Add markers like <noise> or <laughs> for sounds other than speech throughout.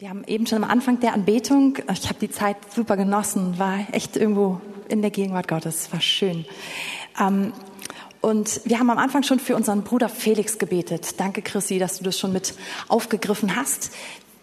Wir haben eben schon am Anfang der Anbetung, ich habe die Zeit super genossen, war echt irgendwo in der Gegenwart Gottes, war schön. Ähm, und wir haben am Anfang schon für unseren Bruder Felix gebetet. Danke, Chrissy, dass du das schon mit aufgegriffen hast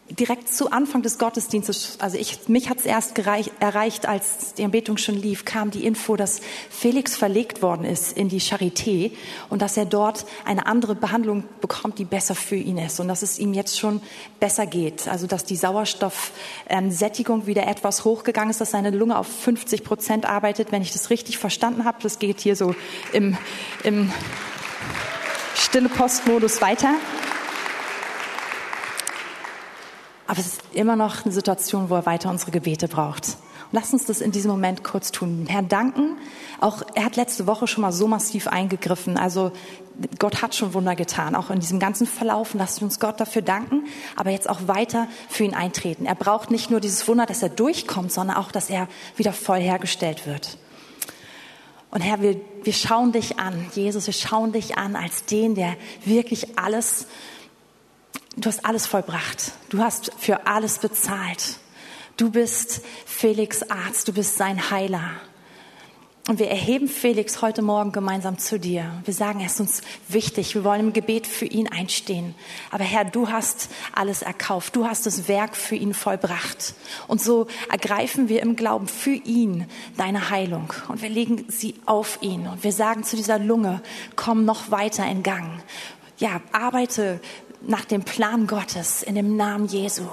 direkt zu Anfang des Gottesdienstes, also ich, mich hat es erst gereich, erreicht, als die Anbetung schon lief, kam die Info, dass Felix verlegt worden ist in die Charité und dass er dort eine andere Behandlung bekommt, die besser für ihn ist und dass es ihm jetzt schon besser geht. Also dass die Sauerstoffsättigung wieder etwas hochgegangen ist, dass seine Lunge auf 50 Prozent arbeitet, wenn ich das richtig verstanden habe. Das geht hier so im, im stille Postmodus weiter. Aber es ist immer noch eine Situation, wo er weiter unsere Gebete braucht. Und lass uns das in diesem Moment kurz tun. Herr, danken. Auch er hat letzte Woche schon mal so massiv eingegriffen. Also Gott hat schon Wunder getan, auch in diesem ganzen Verlauf. Lass uns Gott dafür danken, aber jetzt auch weiter für ihn eintreten. Er braucht nicht nur dieses Wunder, dass er durchkommt, sondern auch, dass er wieder voll hergestellt wird. Und Herr, wir, wir schauen dich an, Jesus, wir schauen dich an als den, der wirklich alles Du hast alles vollbracht. Du hast für alles bezahlt. Du bist Felix Arzt. Du bist sein Heiler. Und wir erheben Felix heute Morgen gemeinsam zu dir. Wir sagen, er ist uns wichtig. Wir wollen im Gebet für ihn einstehen. Aber Herr, du hast alles erkauft. Du hast das Werk für ihn vollbracht. Und so ergreifen wir im Glauben für ihn deine Heilung. Und wir legen sie auf ihn. Und wir sagen zu dieser Lunge, komm noch weiter in Gang. Ja, arbeite nach dem Plan Gottes in dem Namen Jesu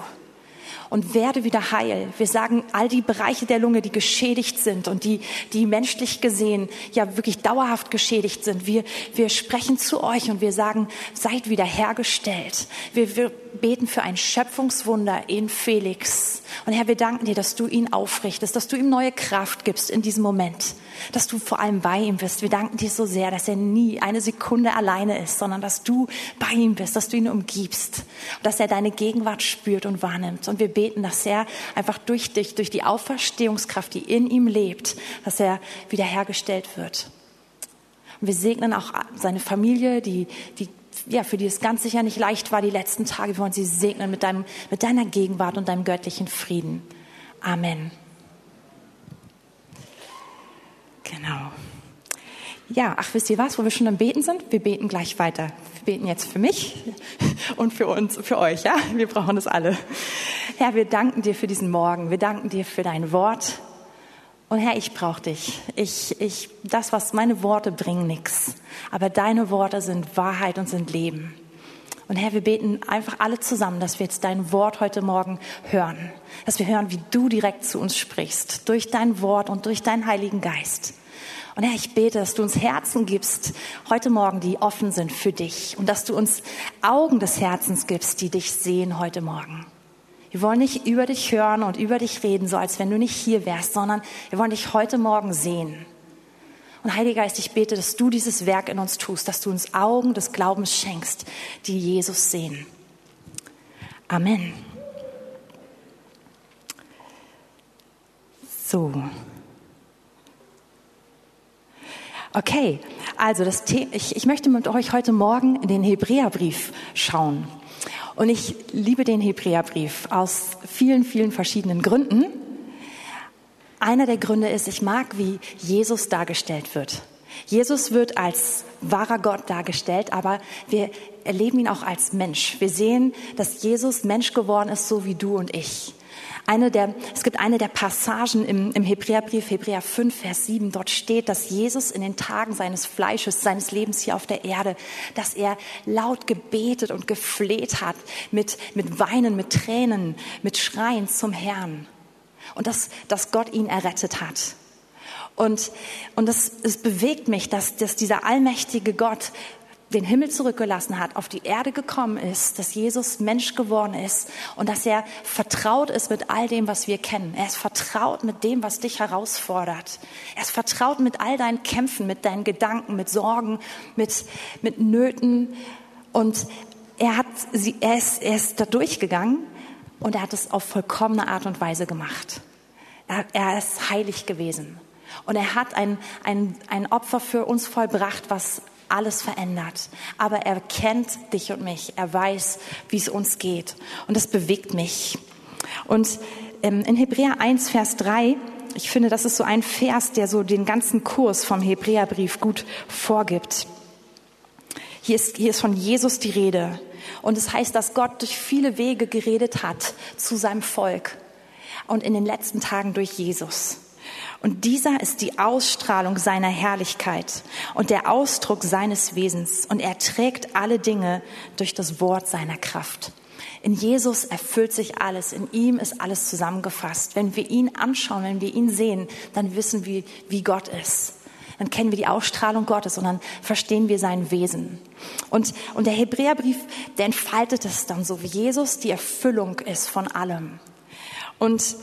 und werde wieder heil. Wir sagen, all die Bereiche der Lunge, die geschädigt sind und die, die menschlich gesehen ja wirklich dauerhaft geschädigt sind, wir, wir sprechen zu euch und wir sagen, seid wieder hergestellt. Wir, wir beten für ein Schöpfungswunder in Felix. Und Herr, wir danken dir, dass du ihn aufrichtest, dass du ihm neue Kraft gibst in diesem Moment, dass du vor allem bei ihm bist. Wir danken dir so sehr, dass er nie eine Sekunde alleine ist, sondern dass du bei ihm bist, dass du ihn umgibst, dass er deine Gegenwart spürt und wahrnimmt. Und wir beten, dass er einfach durch dich, durch die Auferstehungskraft, die in ihm lebt, dass er wiederhergestellt wird. Und wir segnen auch seine Familie, die, die ja, für die es ganz sicher nicht leicht war die letzten Tage. Wir wollen sie segnen mit, deinem, mit deiner Gegenwart und deinem göttlichen Frieden. Amen. Genau. Ja, ach, wisst ihr was, wo wir schon am Beten sind? Wir beten gleich weiter. Wir beten jetzt für mich <laughs> und für uns, für euch, ja? Wir brauchen es alle. Herr, wir danken dir für diesen Morgen. Wir danken dir für dein Wort. Und Herr, ich brauche dich. Ich, ich, das, was meine Worte bringen, nichts. Aber deine Worte sind Wahrheit und sind Leben. Und Herr, wir beten einfach alle zusammen, dass wir jetzt dein Wort heute Morgen hören. Dass wir hören, wie du direkt zu uns sprichst. Durch dein Wort und durch deinen Heiligen Geist. Und Herr, ich bete, dass du uns Herzen gibst heute Morgen, die offen sind für dich. Und dass du uns Augen des Herzens gibst, die dich sehen heute Morgen. Wir wollen nicht über dich hören und über dich reden, so als wenn du nicht hier wärst, sondern wir wollen dich heute Morgen sehen. Und Heiliger Geist, ich bete, dass du dieses Werk in uns tust, dass du uns Augen des Glaubens schenkst, die Jesus sehen. Amen. So. Okay, also das The ich, ich möchte mit euch heute Morgen in den Hebräerbrief schauen. Und ich liebe den Hebräerbrief aus vielen, vielen verschiedenen Gründen. Einer der Gründe ist, ich mag, wie Jesus dargestellt wird. Jesus wird als wahrer Gott dargestellt, aber wir erleben ihn auch als Mensch. Wir sehen, dass Jesus Mensch geworden ist, so wie du und ich. Eine der, es gibt eine der Passagen im, im Hebräerbrief, Hebräer 5, Vers 7. Dort steht, dass Jesus in den Tagen seines Fleisches, seines Lebens hier auf der Erde, dass er laut gebetet und gefleht hat, mit, mit Weinen, mit Tränen, mit Schreien zum Herrn. Und dass, dass Gott ihn errettet hat. Und, und das, es bewegt mich, dass, dass dieser allmächtige Gott den Himmel zurückgelassen hat, auf die Erde gekommen ist, dass Jesus Mensch geworden ist und dass er vertraut ist mit all dem, was wir kennen. Er ist vertraut mit dem, was dich herausfordert. Er ist vertraut mit all deinen Kämpfen, mit deinen Gedanken, mit Sorgen, mit, mit Nöten. Und er, hat sie, er, ist, er ist da durchgegangen und er hat es auf vollkommene Art und Weise gemacht. Er, er ist heilig gewesen. Und er hat ein, ein, ein Opfer für uns vollbracht, was alles verändert. Aber er kennt dich und mich. Er weiß, wie es uns geht. Und das bewegt mich. Und ähm, in Hebräer 1, Vers 3, ich finde, das ist so ein Vers, der so den ganzen Kurs vom Hebräerbrief gut vorgibt. Hier ist, hier ist von Jesus die Rede. Und es heißt, dass Gott durch viele Wege geredet hat zu seinem Volk. Und in den letzten Tagen durch Jesus. Und dieser ist die Ausstrahlung seiner Herrlichkeit und der Ausdruck seines Wesens. Und er trägt alle Dinge durch das Wort seiner Kraft. In Jesus erfüllt sich alles, in ihm ist alles zusammengefasst. Wenn wir ihn anschauen, wenn wir ihn sehen, dann wissen wir, wie Gott ist. Dann kennen wir die Ausstrahlung Gottes und dann verstehen wir sein Wesen. Und, und der Hebräerbrief, der entfaltet es dann so, wie Jesus die Erfüllung ist von allem. Und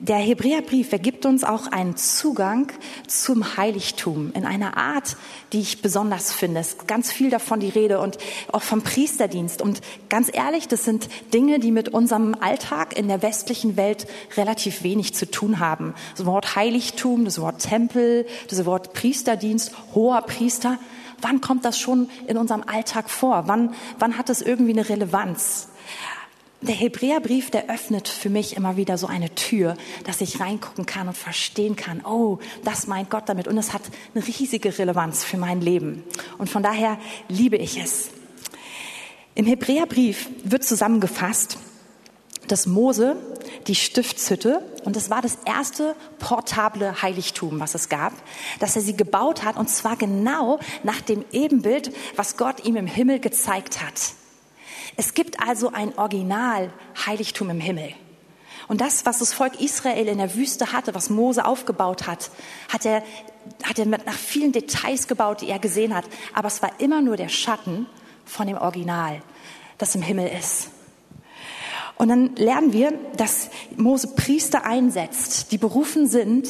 der Hebräerbrief ergibt uns auch einen Zugang zum Heiligtum in einer Art, die ich besonders finde. Es ist ganz viel davon die Rede und auch vom Priesterdienst. Und ganz ehrlich, das sind Dinge, die mit unserem Alltag in der westlichen Welt relativ wenig zu tun haben. Das Wort Heiligtum, das Wort Tempel, das Wort Priesterdienst, hoher Priester. Wann kommt das schon in unserem Alltag vor? Wann, wann hat es irgendwie eine Relevanz? Der Hebräerbrief, der öffnet für mich immer wieder so eine Tür, dass ich reingucken kann und verstehen kann, oh, das meint Gott damit. Und es hat eine riesige Relevanz für mein Leben. Und von daher liebe ich es. Im Hebräerbrief wird zusammengefasst, dass Mose die Stiftshütte, und das war das erste portable Heiligtum, was es gab, dass er sie gebaut hat, und zwar genau nach dem Ebenbild, was Gott ihm im Himmel gezeigt hat. Es gibt also ein Original-Heiligtum im Himmel. Und das, was das Volk Israel in der Wüste hatte, was Mose aufgebaut hat, hat er, hat er nach vielen Details gebaut, die er gesehen hat. Aber es war immer nur der Schatten von dem Original, das im Himmel ist. Und dann lernen wir, dass Mose Priester einsetzt, die berufen sind,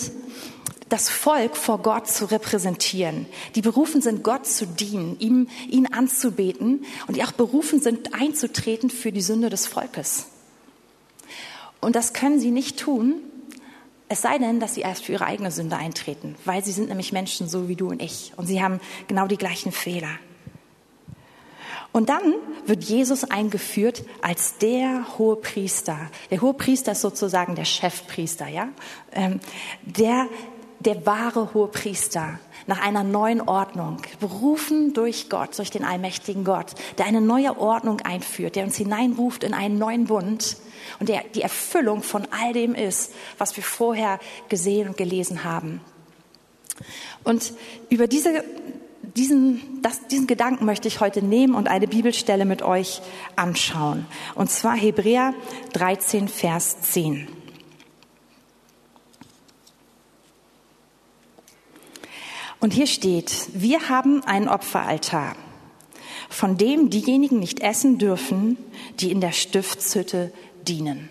das Volk vor Gott zu repräsentieren, die berufen sind, Gott zu dienen, ihm, ihn anzubeten und die auch berufen sind, einzutreten für die Sünde des Volkes. Und das können sie nicht tun, es sei denn, dass sie erst für ihre eigene Sünde eintreten, weil sie sind nämlich Menschen so wie du und ich und sie haben genau die gleichen Fehler. Und dann wird Jesus eingeführt als der hohe Priester. Der hohe Priester ist sozusagen der Chefpriester, ja, ähm, der der wahre hohe Priester nach einer neuen Ordnung, berufen durch Gott, durch den allmächtigen Gott, der eine neue Ordnung einführt, der uns hineinruft in einen neuen Bund und der die Erfüllung von all dem ist, was wir vorher gesehen und gelesen haben. Und über diese, diesen, das, diesen Gedanken möchte ich heute nehmen und eine Bibelstelle mit euch anschauen. Und zwar Hebräer 13, Vers 10. Und hier steht, wir haben einen Opferaltar, von dem diejenigen nicht essen dürfen, die in der Stiftshütte dienen.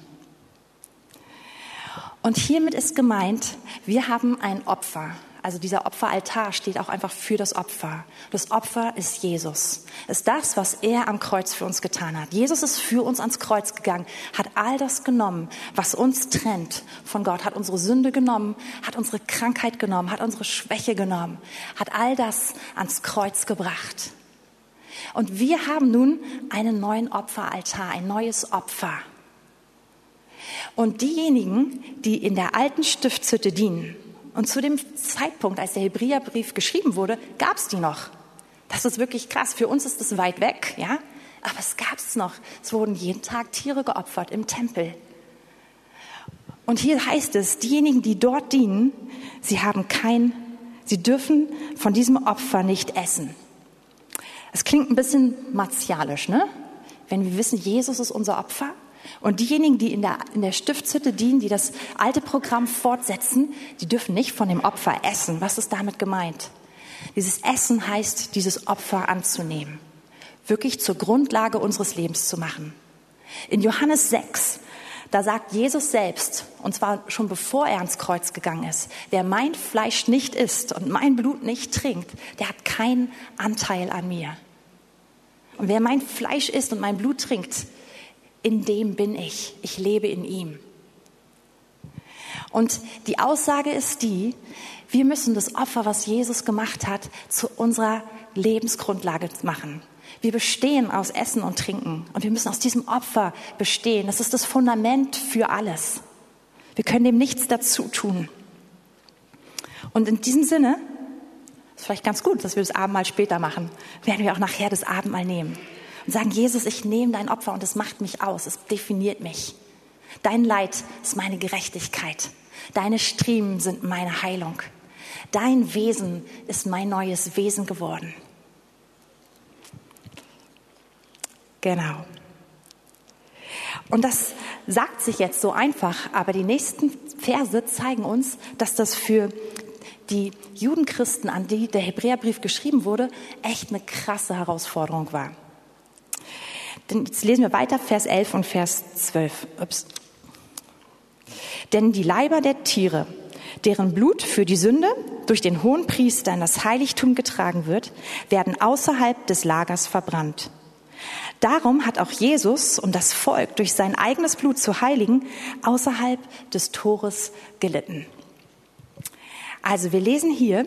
Und hiermit ist gemeint, wir haben ein Opfer, also dieser Opferaltar steht auch einfach für das Opfer. Das Opfer ist Jesus. Ist das, was er am Kreuz für uns getan hat. Jesus ist für uns ans Kreuz gegangen, hat all das genommen, was uns trennt von Gott, hat unsere Sünde genommen, hat unsere Krankheit genommen, hat unsere Schwäche genommen, hat all das ans Kreuz gebracht. Und wir haben nun einen neuen Opferaltar, ein neues Opfer. Und diejenigen, die in der alten Stiftshütte dienen, und zu dem Zeitpunkt, als der Hebräerbrief geschrieben wurde, gab es die noch. Das ist wirklich krass. Für uns ist es weit weg, ja. Aber es gab es noch. Es wurden jeden Tag Tiere geopfert im Tempel. Und hier heißt es, diejenigen, die dort dienen, sie haben kein, sie dürfen von diesem Opfer nicht essen. Es klingt ein bisschen martialisch, ne? Wenn wir wissen, Jesus ist unser Opfer, und diejenigen, die in der, in der Stiftshütte dienen, die das alte Programm fortsetzen, die dürfen nicht von dem Opfer essen. Was ist damit gemeint? Dieses Essen heißt, dieses Opfer anzunehmen. Wirklich zur Grundlage unseres Lebens zu machen. In Johannes 6, da sagt Jesus selbst, und zwar schon bevor er ans Kreuz gegangen ist, wer mein Fleisch nicht isst und mein Blut nicht trinkt, der hat keinen Anteil an mir. Und wer mein Fleisch isst und mein Blut trinkt, in dem bin ich. Ich lebe in ihm. Und die Aussage ist die, wir müssen das Opfer, was Jesus gemacht hat, zu unserer Lebensgrundlage machen. Wir bestehen aus Essen und Trinken und wir müssen aus diesem Opfer bestehen. Das ist das Fundament für alles. Wir können dem nichts dazu tun. Und in diesem Sinne, ist vielleicht ganz gut, dass wir das Abendmahl später machen, werden wir auch nachher das Abendmahl nehmen und sagen, Jesus, ich nehme dein Opfer und es macht mich aus, es definiert mich. Dein Leid ist meine Gerechtigkeit. Deine Striemen sind meine Heilung. Dein Wesen ist mein neues Wesen geworden. Genau. Und das sagt sich jetzt so einfach, aber die nächsten Verse zeigen uns, dass das für die Judenchristen, an die der Hebräerbrief geschrieben wurde, echt eine krasse Herausforderung war. Denn jetzt lesen wir weiter, Vers 11 und Vers 12. Ups. Denn die Leiber der Tiere, deren Blut für die Sünde durch den hohen Priester in das Heiligtum getragen wird, werden außerhalb des Lagers verbrannt. Darum hat auch Jesus und das Volk durch sein eigenes Blut zu heiligen außerhalb des Tores gelitten. Also wir lesen hier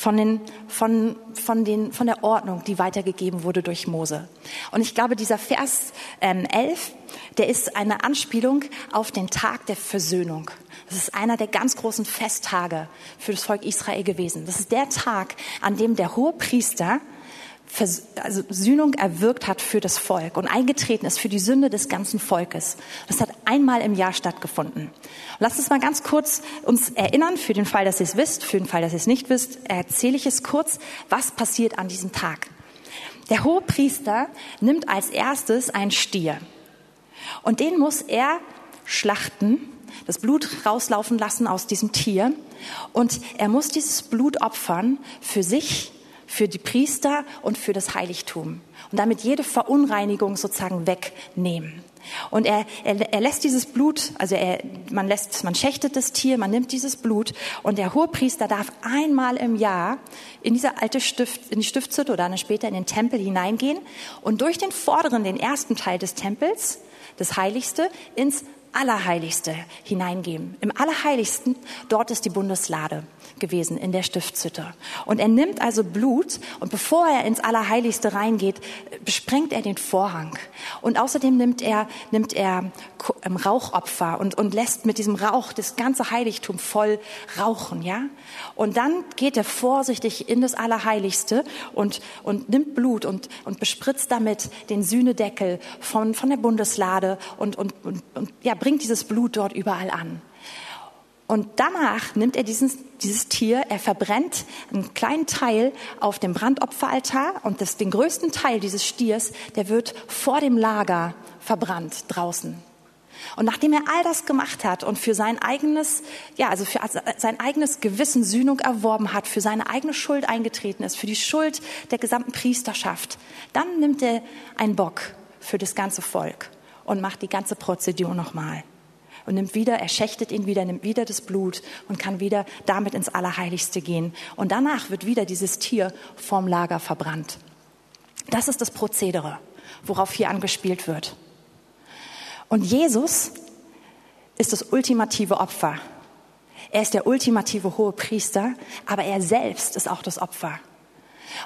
von, den, von, von, den, von der Ordnung, die weitergegeben wurde durch Mose. Und ich glaube, dieser Vers ähm, 11, der ist eine Anspielung auf den Tag der Versöhnung. Das ist einer der ganz großen Festtage für das Volk Israel gewesen. Das ist der Tag, an dem der hohe Priester also Sühnung erwirkt hat für das Volk und eingetreten ist für die Sünde des ganzen Volkes. Das hat einmal im Jahr stattgefunden. Lasst uns mal ganz kurz uns erinnern, für den Fall, dass ihr es wisst, für den Fall, dass ihr es nicht wisst, erzähle ich es kurz, was passiert an diesem Tag. Der hohe Priester nimmt als erstes einen Stier und den muss er schlachten, das Blut rauslaufen lassen aus diesem Tier und er muss dieses Blut opfern für sich für die Priester und für das Heiligtum und damit jede Verunreinigung sozusagen wegnehmen. Und er, er, er lässt dieses Blut, also er, man lässt, man schächtet das Tier, man nimmt dieses Blut und der Hohepriester darf einmal im Jahr in diese alte Stift, in die Stiftshütte oder dann später in den Tempel hineingehen und durch den vorderen, den ersten Teil des Tempels, das Heiligste, ins Allerheiligste hineingeben. Im Allerheiligsten, dort ist die Bundeslade gewesen in der Stiftshütte. Und er nimmt also Blut und bevor er ins Allerheiligste reingeht, besprengt er den Vorhang. Und außerdem nimmt er, nimmt er ähm, Rauchopfer und, und lässt mit diesem Rauch das ganze Heiligtum voll rauchen, ja? Und dann geht er vorsichtig in das Allerheiligste und, und nimmt Blut und, und bespritzt damit den Sühnedeckel von, von der Bundeslade und, und, und, und ja, bringt dieses Blut dort überall an. Und danach nimmt er dieses, dieses Tier, er verbrennt einen kleinen Teil auf dem Brandopferaltar und das, den größten Teil dieses Stiers, der wird vor dem Lager verbrannt draußen. Und nachdem er all das gemacht hat und für sein eigenes, ja, also für sein eigenes Gewissen Sühnung erworben hat, für seine eigene Schuld eingetreten ist, für die Schuld der gesamten Priesterschaft, dann nimmt er einen Bock für das ganze Volk und macht die ganze Prozedur nochmal und nimmt wieder, er schächtet ihn wieder, nimmt wieder das Blut und kann wieder damit ins Allerheiligste gehen. Und danach wird wieder dieses Tier vorm Lager verbrannt. Das ist das Prozedere, worauf hier angespielt wird. Und Jesus ist das ultimative Opfer. Er ist der ultimative hohe Priester, aber er selbst ist auch das Opfer.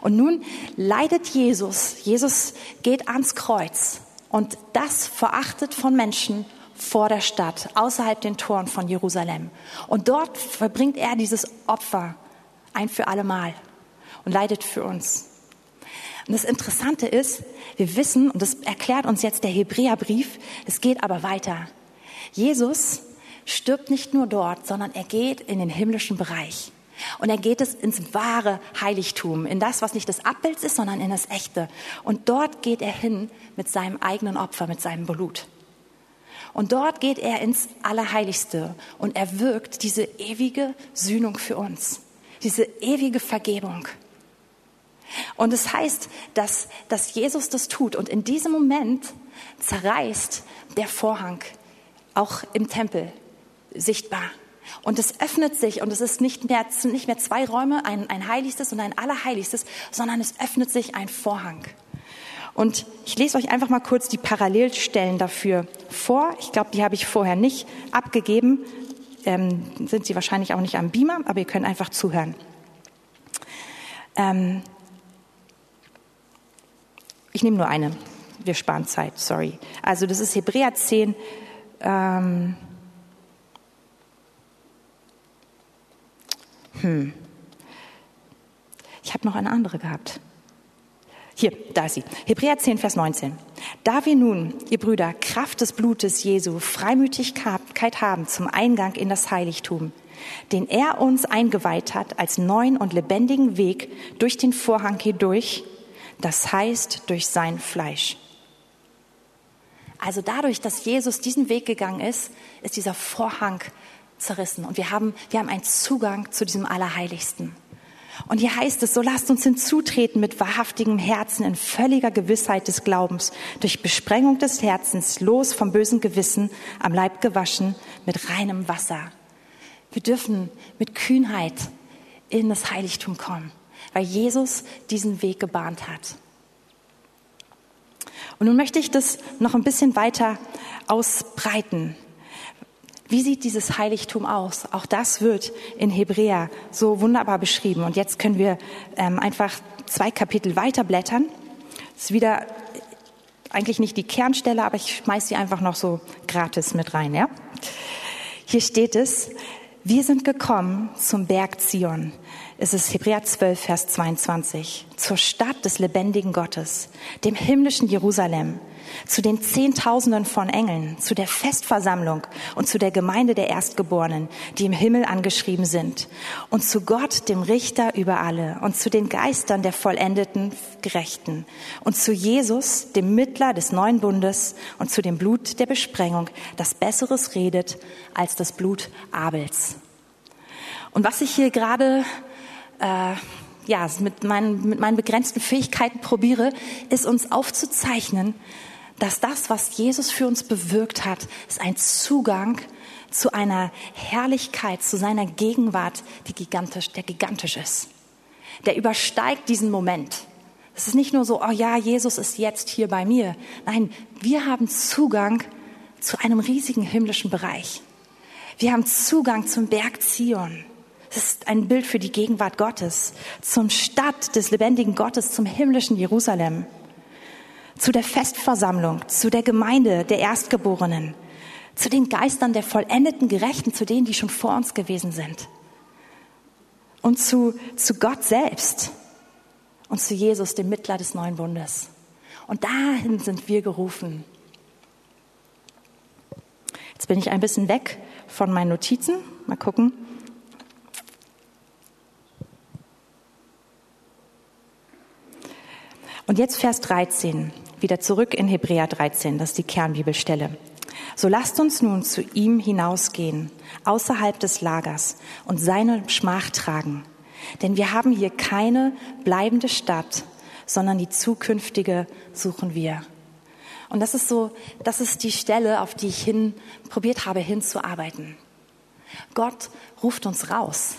Und nun leidet Jesus, Jesus geht ans Kreuz und das verachtet von Menschen vor der Stadt, außerhalb den Toren von Jerusalem. Und dort verbringt er dieses Opfer ein für alle Mal und leidet für uns. Und das Interessante ist, wir wissen, und das erklärt uns jetzt der Hebräerbrief, es geht aber weiter. Jesus stirbt nicht nur dort, sondern er geht in den himmlischen Bereich. Und er geht es ins wahre Heiligtum, in das, was nicht das Abbild ist, sondern in das Echte. Und dort geht er hin mit seinem eigenen Opfer, mit seinem Blut. Und dort geht er ins Allerheiligste und er wirkt diese ewige Sühnung für uns, diese ewige Vergebung. Und es heißt, dass, dass Jesus das tut und in diesem Moment zerreißt der Vorhang auch im Tempel sichtbar. Und es öffnet sich und es ist nicht mehr, nicht mehr zwei Räume, ein, ein Heiligstes und ein Allerheiligstes, sondern es öffnet sich ein Vorhang. Und ich lese euch einfach mal kurz die Parallelstellen dafür vor. Ich glaube, die habe ich vorher nicht abgegeben. Ähm, sind sie wahrscheinlich auch nicht am Beamer, aber ihr könnt einfach zuhören. Ähm, Ich nehme nur eine. Wir sparen Zeit, sorry. Also das ist Hebräer 10. Ähm, hm. Ich habe noch eine andere gehabt. Hier, da ist sie. Hebräer 10, Vers 19. Da wir nun, ihr Brüder, Kraft des Blutes Jesu, Freimütigkeit haben zum Eingang in das Heiligtum, den er uns eingeweiht hat als neuen und lebendigen Weg durch den Vorhang hindurch, das heißt durch sein Fleisch. Also dadurch, dass Jesus diesen Weg gegangen ist, ist dieser Vorhang zerrissen und wir haben, wir haben einen Zugang zu diesem Allerheiligsten. Und hier heißt es, so lasst uns hinzutreten mit wahrhaftigem Herzen in völliger Gewissheit des Glaubens, durch Besprengung des Herzens, los vom bösen Gewissen, am Leib gewaschen, mit reinem Wasser. Wir dürfen mit Kühnheit in das Heiligtum kommen, weil Jesus diesen Weg gebahnt hat. Und nun möchte ich das noch ein bisschen weiter ausbreiten. Wie sieht dieses Heiligtum aus? Auch das wird in Hebräer so wunderbar beschrieben. Und jetzt können wir ähm, einfach zwei Kapitel weiterblättern. Das ist wieder eigentlich nicht die Kernstelle, aber ich schmeiß sie einfach noch so gratis mit rein. Ja? Hier steht es, wir sind gekommen zum Berg Zion. Es ist Hebräer 12, Vers 22. Zur Stadt des lebendigen Gottes, dem himmlischen Jerusalem, zu den Zehntausenden von Engeln, zu der Festversammlung und zu der Gemeinde der Erstgeborenen, die im Himmel angeschrieben sind, und zu Gott, dem Richter über alle, und zu den Geistern der vollendeten Gerechten, und zu Jesus, dem Mittler des neuen Bundes, und zu dem Blut der Besprengung, das Besseres redet als das Blut Abels. Und was ich hier gerade äh, ja, mit meinen, mit meinen begrenzten Fähigkeiten probiere, ist uns aufzuzeichnen, dass das, was Jesus für uns bewirkt hat, ist ein Zugang zu einer Herrlichkeit, zu seiner Gegenwart, die gigantisch, der gigantisch ist. Der übersteigt diesen Moment. Es ist nicht nur so, oh ja, Jesus ist jetzt hier bei mir. Nein, wir haben Zugang zu einem riesigen himmlischen Bereich. Wir haben Zugang zum Berg Zion. Das ist ein Bild für die Gegenwart Gottes, zum Stadt des lebendigen Gottes, zum himmlischen Jerusalem zu der Festversammlung, zu der Gemeinde der Erstgeborenen, zu den Geistern der vollendeten Gerechten, zu denen, die schon vor uns gewesen sind. Und zu, zu Gott selbst und zu Jesus, dem Mittler des neuen Bundes. Und dahin sind wir gerufen. Jetzt bin ich ein bisschen weg von meinen Notizen. Mal gucken. Und jetzt Vers 13 wieder zurück in Hebräer 13, das ist die Kernbibelstelle. So lasst uns nun zu ihm hinausgehen, außerhalb des Lagers, und seine Schmach tragen. Denn wir haben hier keine bleibende Stadt, sondern die zukünftige suchen wir. Und das ist so, das ist die Stelle, auf die ich hin probiert habe hinzuarbeiten. Gott ruft uns raus.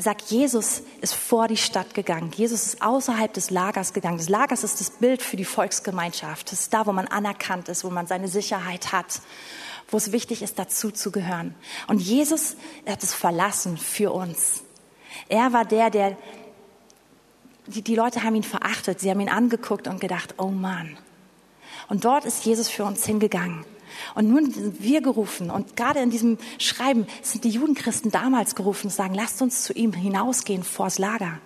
Er sagt, Jesus ist vor die Stadt gegangen. Jesus ist außerhalb des Lagers gegangen. Das Lagers ist das Bild für die Volksgemeinschaft. Das ist da, wo man anerkannt ist, wo man seine Sicherheit hat, wo es wichtig ist, dazu zu gehören. Und Jesus, hat es verlassen für uns. Er war der, der, die, die Leute haben ihn verachtet. Sie haben ihn angeguckt und gedacht, oh Mann. Und dort ist Jesus für uns hingegangen. Und nun sind wir gerufen und gerade in diesem Schreiben sind die Judenchristen damals gerufen und sagen, lasst uns zu ihm hinausgehen vors Lager.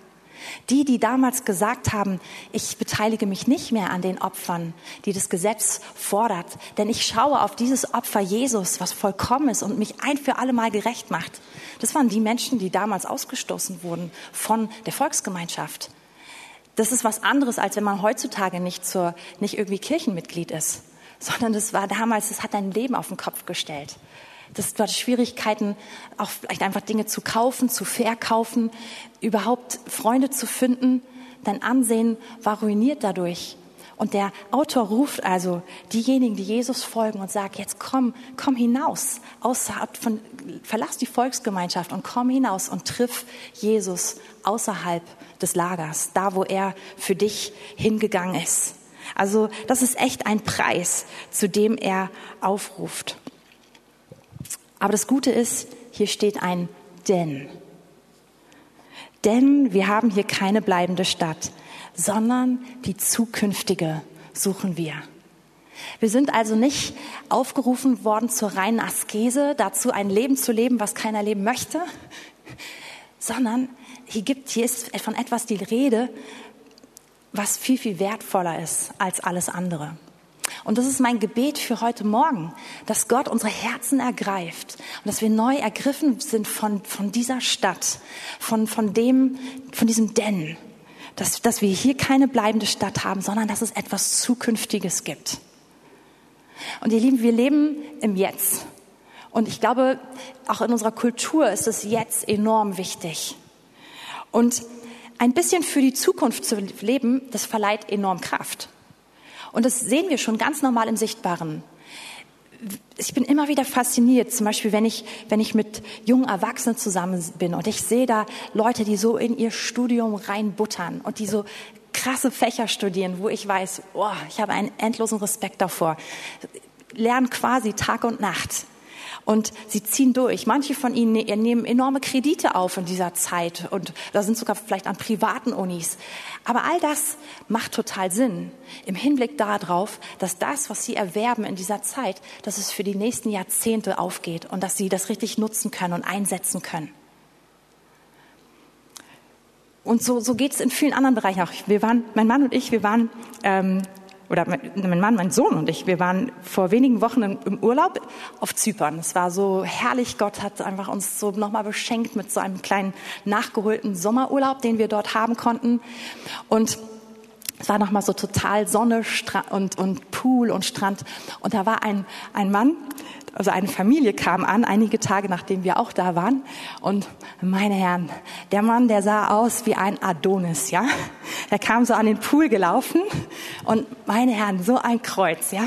Die, die damals gesagt haben, ich beteilige mich nicht mehr an den Opfern, die das Gesetz fordert, denn ich schaue auf dieses Opfer Jesus, was vollkommen ist und mich ein für alle Mal gerecht macht. Das waren die Menschen, die damals ausgestoßen wurden von der Volksgemeinschaft. Das ist was anderes, als wenn man heutzutage nicht zur, nicht irgendwie Kirchenmitglied ist sondern das war damals, das hat dein Leben auf den Kopf gestellt. Das war Schwierigkeiten, auch vielleicht einfach Dinge zu kaufen, zu verkaufen, überhaupt Freunde zu finden. Dein Ansehen war ruiniert dadurch. Und der Autor ruft also diejenigen, die Jesus folgen und sagt, jetzt komm, komm hinaus, außerhalb von, verlass die Volksgemeinschaft und komm hinaus und triff Jesus außerhalb des Lagers, da wo er für dich hingegangen ist. Also das ist echt ein Preis, zu dem er aufruft. Aber das Gute ist, hier steht ein denn. Denn wir haben hier keine bleibende Stadt, sondern die zukünftige suchen wir. Wir sind also nicht aufgerufen worden zur reinen Askese, dazu ein Leben zu leben, was keiner leben möchte, <laughs> sondern hier gibt, hier ist von etwas die Rede, was viel, viel wertvoller ist als alles andere. Und das ist mein Gebet für heute Morgen, dass Gott unsere Herzen ergreift und dass wir neu ergriffen sind von, von dieser Stadt, von, von dem, von diesem Denn, dass, dass wir hier keine bleibende Stadt haben, sondern dass es etwas Zukünftiges gibt. Und ihr Lieben, wir leben im Jetzt. Und ich glaube, auch in unserer Kultur ist es jetzt enorm wichtig. Und ein bisschen für die Zukunft zu leben, das verleiht enorm Kraft. Und das sehen wir schon ganz normal im Sichtbaren. Ich bin immer wieder fasziniert, zum Beispiel, wenn ich, wenn ich mit jungen Erwachsenen zusammen bin und ich sehe da Leute, die so in ihr Studium reinbuttern und die so krasse Fächer studieren, wo ich weiß, oh, ich habe einen endlosen Respekt davor. Lernen quasi Tag und Nacht. Und sie ziehen durch. Manche von ihnen ne-, nehmen enorme Kredite auf in dieser Zeit und da sind sogar vielleicht an privaten Unis. Aber all das macht total Sinn im Hinblick darauf, dass das, was sie erwerben in dieser Zeit, dass es für die nächsten Jahrzehnte aufgeht und dass sie das richtig nutzen können und einsetzen können. Und so, so geht es in vielen anderen Bereichen auch. Wir waren, mein Mann und ich, wir waren, ähm, oder mein Mann, mein Sohn und ich, wir waren vor wenigen Wochen im Urlaub auf Zypern. Es war so herrlich. Gott hat einfach uns so nochmal beschenkt mit so einem kleinen nachgeholten Sommerurlaub, den wir dort haben konnten. Und es war nochmal so total Sonne und, und Pool und Strand. Und da war ein, ein Mann, also eine Familie kam an, einige Tage nachdem wir auch da waren. Und meine Herren, der Mann, der sah aus wie ein Adonis, ja. Der kam so an den Pool gelaufen und meine Herren, so ein Kreuz, ja.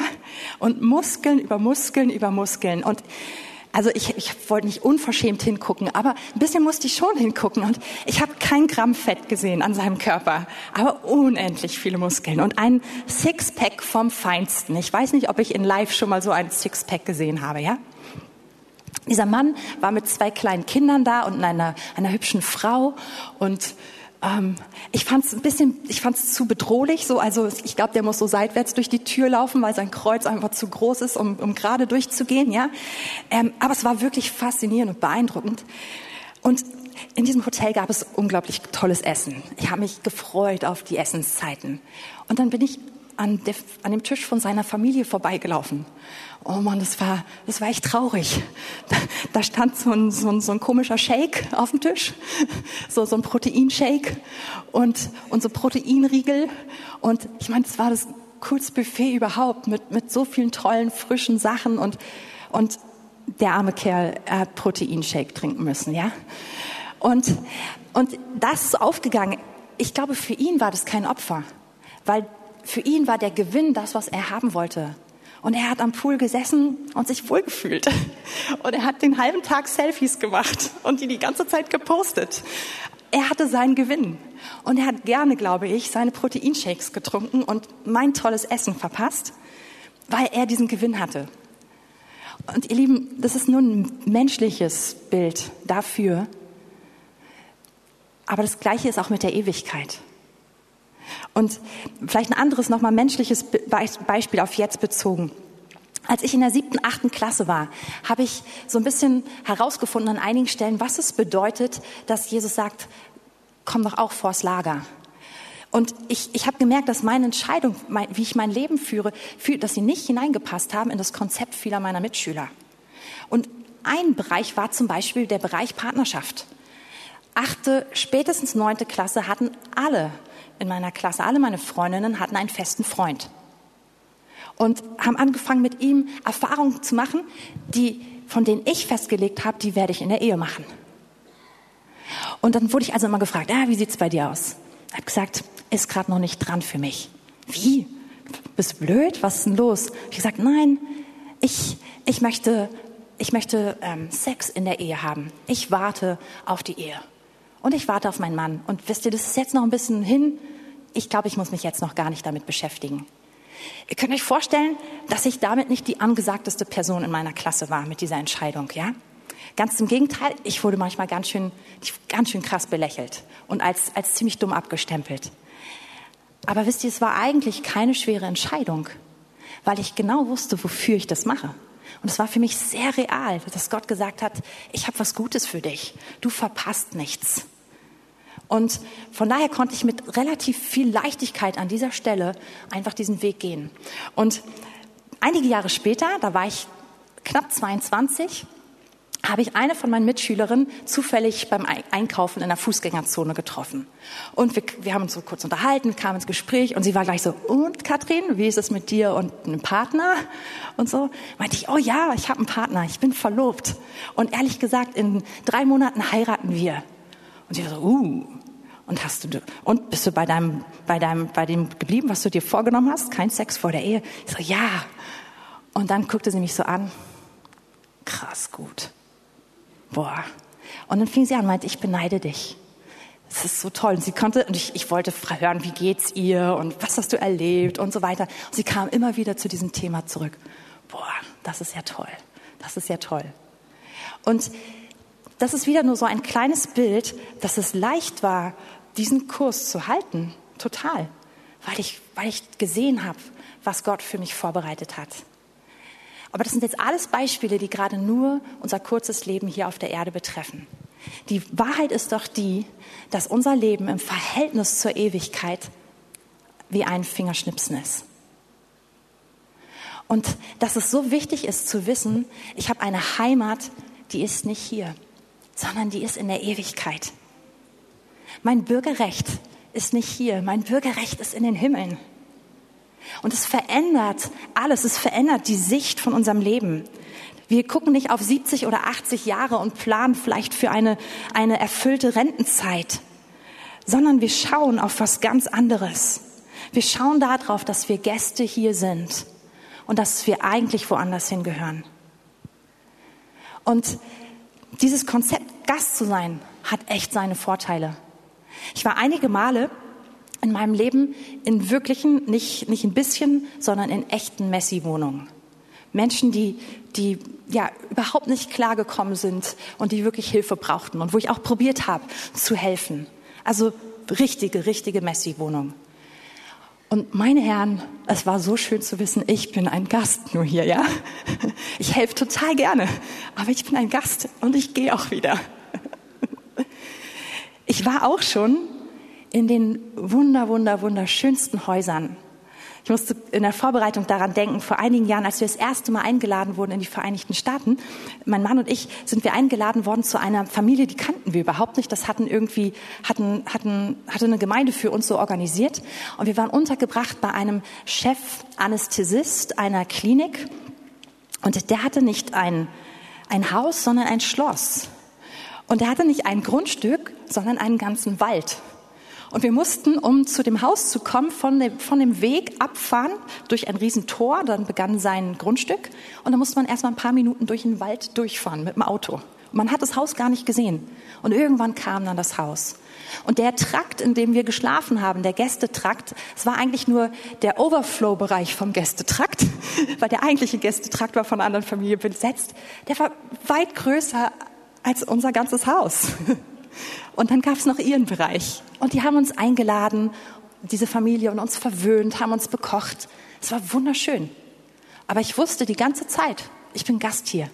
Und Muskeln über Muskeln über Muskeln. Und also ich, ich wollte nicht unverschämt hingucken, aber ein bisschen musste ich schon hingucken. Und ich habe kein Gramm Fett gesehen an seinem Körper, aber unendlich viele Muskeln und ein Sixpack vom Feinsten. Ich weiß nicht, ob ich in Live schon mal so ein Sixpack gesehen habe, ja? Dieser Mann war mit zwei kleinen Kindern da und einer, einer hübschen Frau und ähm, ich fand es ein bisschen, ich fand zu bedrohlich. So, also ich glaube, der muss so seitwärts durch die Tür laufen, weil sein Kreuz einfach zu groß ist, um, um gerade durchzugehen. Ja, ähm, aber es war wirklich faszinierend und beeindruckend. Und in diesem Hotel gab es unglaublich tolles Essen. Ich habe mich gefreut auf die Essenszeiten. Und dann bin ich an, der, an dem Tisch von seiner Familie vorbeigelaufen. Oh Mann, das war, das war echt traurig. Da, da stand so ein, so, ein, so ein komischer Shake auf dem Tisch, so, so ein Proteinshake und, und so Proteinriegel. Und ich meine, das war das coolste Buffet überhaupt mit, mit so vielen tollen, frischen Sachen und, und der arme Kerl, er hat Proteinshake trinken müssen, ja. Und, und das ist aufgegangen. Ich glaube, für ihn war das kein Opfer, weil für ihn war der Gewinn das, was er haben wollte. Und er hat am Pool gesessen und sich wohlgefühlt. <laughs> Und er hat den halben Tag Selfies gemacht und die die ganze Zeit gepostet. Er hatte seinen Gewinn. Und er hat gerne, glaube ich, seine Proteinshakes getrunken und mein tolles Essen verpasst, weil er diesen Gewinn hatte. Und ihr Lieben, das ist nur ein menschliches Bild dafür. Aber das Gleiche ist auch mit der Ewigkeit. Und vielleicht ein anderes, nochmal menschliches Beispiel auf jetzt bezogen. Als ich in der siebten, achten Klasse war, habe ich so ein bisschen herausgefunden an einigen Stellen, was es bedeutet, dass Jesus sagt, komm doch auch vors Lager. Und ich, ich habe gemerkt, dass meine Entscheidung, mein, wie ich mein Leben führe, für, dass sie nicht hineingepasst haben in das Konzept vieler meiner Mitschüler. Und ein Bereich war zum Beispiel der Bereich Partnerschaft. Achte, spätestens neunte Klasse hatten alle in meiner Klasse, alle meine Freundinnen hatten einen festen Freund und haben angefangen mit ihm Erfahrungen zu machen, die von denen ich festgelegt habe, die werde ich in der Ehe machen. Und dann wurde ich also immer gefragt, ah, wie sieht's bei dir aus? Ich habe gesagt, ist gerade noch nicht dran für mich. Wie? Bist du blöd? Was ist denn los? Ich habe gesagt, nein, ich, ich möchte, ich möchte ähm, Sex in der Ehe haben. Ich warte auf die Ehe. Und ich warte auf meinen Mann. Und wisst ihr, das ist jetzt noch ein bisschen hin. Ich glaube, ich muss mich jetzt noch gar nicht damit beschäftigen. Ihr könnt euch vorstellen, dass ich damit nicht die angesagteste Person in meiner Klasse war mit dieser Entscheidung, ja? Ganz im Gegenteil, ich wurde manchmal ganz schön, ganz schön krass belächelt und als, als ziemlich dumm abgestempelt. Aber wisst ihr, es war eigentlich keine schwere Entscheidung, weil ich genau wusste, wofür ich das mache. Und es war für mich sehr real, dass Gott gesagt hat, ich habe was Gutes für dich. Du verpasst nichts. Und von daher konnte ich mit relativ viel Leichtigkeit an dieser Stelle einfach diesen Weg gehen. Und einige Jahre später, da war ich knapp 22, habe ich eine von meinen Mitschülerinnen zufällig beim Einkaufen in der Fußgängerzone getroffen. Und wir, wir haben uns so kurz unterhalten, kamen ins Gespräch und sie war gleich so, und Katrin, wie ist es mit dir und einem Partner? Und so meinte ich, oh ja, ich habe einen Partner, ich bin verlobt. Und ehrlich gesagt, in drei Monaten heiraten wir. Und sie war so, uh, und hast du, und bist du bei deinem, bei deinem, bei dem geblieben, was du dir vorgenommen hast? Kein Sex vor der Ehe? Ich so, ja. Und dann guckte sie mich so an. Krass gut. Boah. Und dann fing sie an und meinte, ich beneide dich. Das ist so toll. Und sie konnte, und ich, ich wollte hören, wie geht's ihr und was hast du erlebt und so weiter. Und sie kam immer wieder zu diesem Thema zurück. Boah, das ist ja toll. Das ist ja toll. Und das ist wieder nur so ein kleines Bild, dass es leicht war, diesen Kurs zu halten. Total. Weil ich, weil ich gesehen habe, was Gott für mich vorbereitet hat. Aber das sind jetzt alles Beispiele, die gerade nur unser kurzes Leben hier auf der Erde betreffen. Die Wahrheit ist doch die, dass unser Leben im Verhältnis zur Ewigkeit wie ein Fingerschnipsen ist. Und dass es so wichtig ist zu wissen, ich habe eine Heimat, die ist nicht hier, sondern die ist in der Ewigkeit. Mein Bürgerrecht ist nicht hier, mein Bürgerrecht ist in den Himmeln. Und es verändert alles, es verändert die Sicht von unserem Leben. Wir gucken nicht auf 70 oder 80 Jahre und planen vielleicht für eine, eine erfüllte Rentenzeit, sondern wir schauen auf was ganz anderes. Wir schauen darauf, dass wir Gäste hier sind und dass wir eigentlich woanders hingehören. Und dieses Konzept, Gast zu sein, hat echt seine Vorteile. Ich war einige Male in meinem Leben in wirklichen, nicht, nicht ein bisschen, sondern in echten Messi-Wohnungen. Menschen, die, die ja überhaupt nicht klargekommen sind und die wirklich Hilfe brauchten und wo ich auch probiert habe zu helfen. Also richtige, richtige Messi-Wohnungen. Und meine Herren, es war so schön zu wissen, ich bin ein Gast nur hier, ja. <laughs> Ich helfe total gerne, aber ich bin ein Gast und ich gehe auch wieder. <laughs> Ich war auch schon in den wunder, wunder, wunderschönsten Häusern. Ich musste in der Vorbereitung daran denken, vor einigen Jahren, als wir das erste Mal eingeladen wurden in die Vereinigten Staaten, mein Mann und ich sind wir eingeladen worden zu einer Familie, die kannten wir überhaupt nicht. Das hatten irgendwie, hatten, hatten, hatte eine Gemeinde für uns so organisiert. Und wir waren untergebracht bei einem Chef-Anästhesist einer Klinik. Und der hatte nicht ein, ein Haus, sondern ein Schloss. Und er hatte nicht ein Grundstück, sondern einen ganzen Wald. Und wir mussten, um zu dem Haus zu kommen, von dem, von dem Weg abfahren durch ein Riesentor. Dann begann sein Grundstück. Und dann musste man erst mal ein paar Minuten durch den Wald durchfahren mit dem Auto. Und man hat das Haus gar nicht gesehen. Und irgendwann kam dann das Haus. Und der Trakt, in dem wir geschlafen haben, der Gästetrakt, es war eigentlich nur der Overflow-Bereich vom Gästetrakt, <laughs> weil der eigentliche Gästetrakt war von einer anderen Familie besetzt. Der war weit größer als unser ganzes Haus. <laughs> Und dann gab es noch ihren Bereich. Und die haben uns eingeladen, diese Familie, und uns verwöhnt, haben uns bekocht. Es war wunderschön. Aber ich wusste die ganze Zeit, ich bin Gast hier.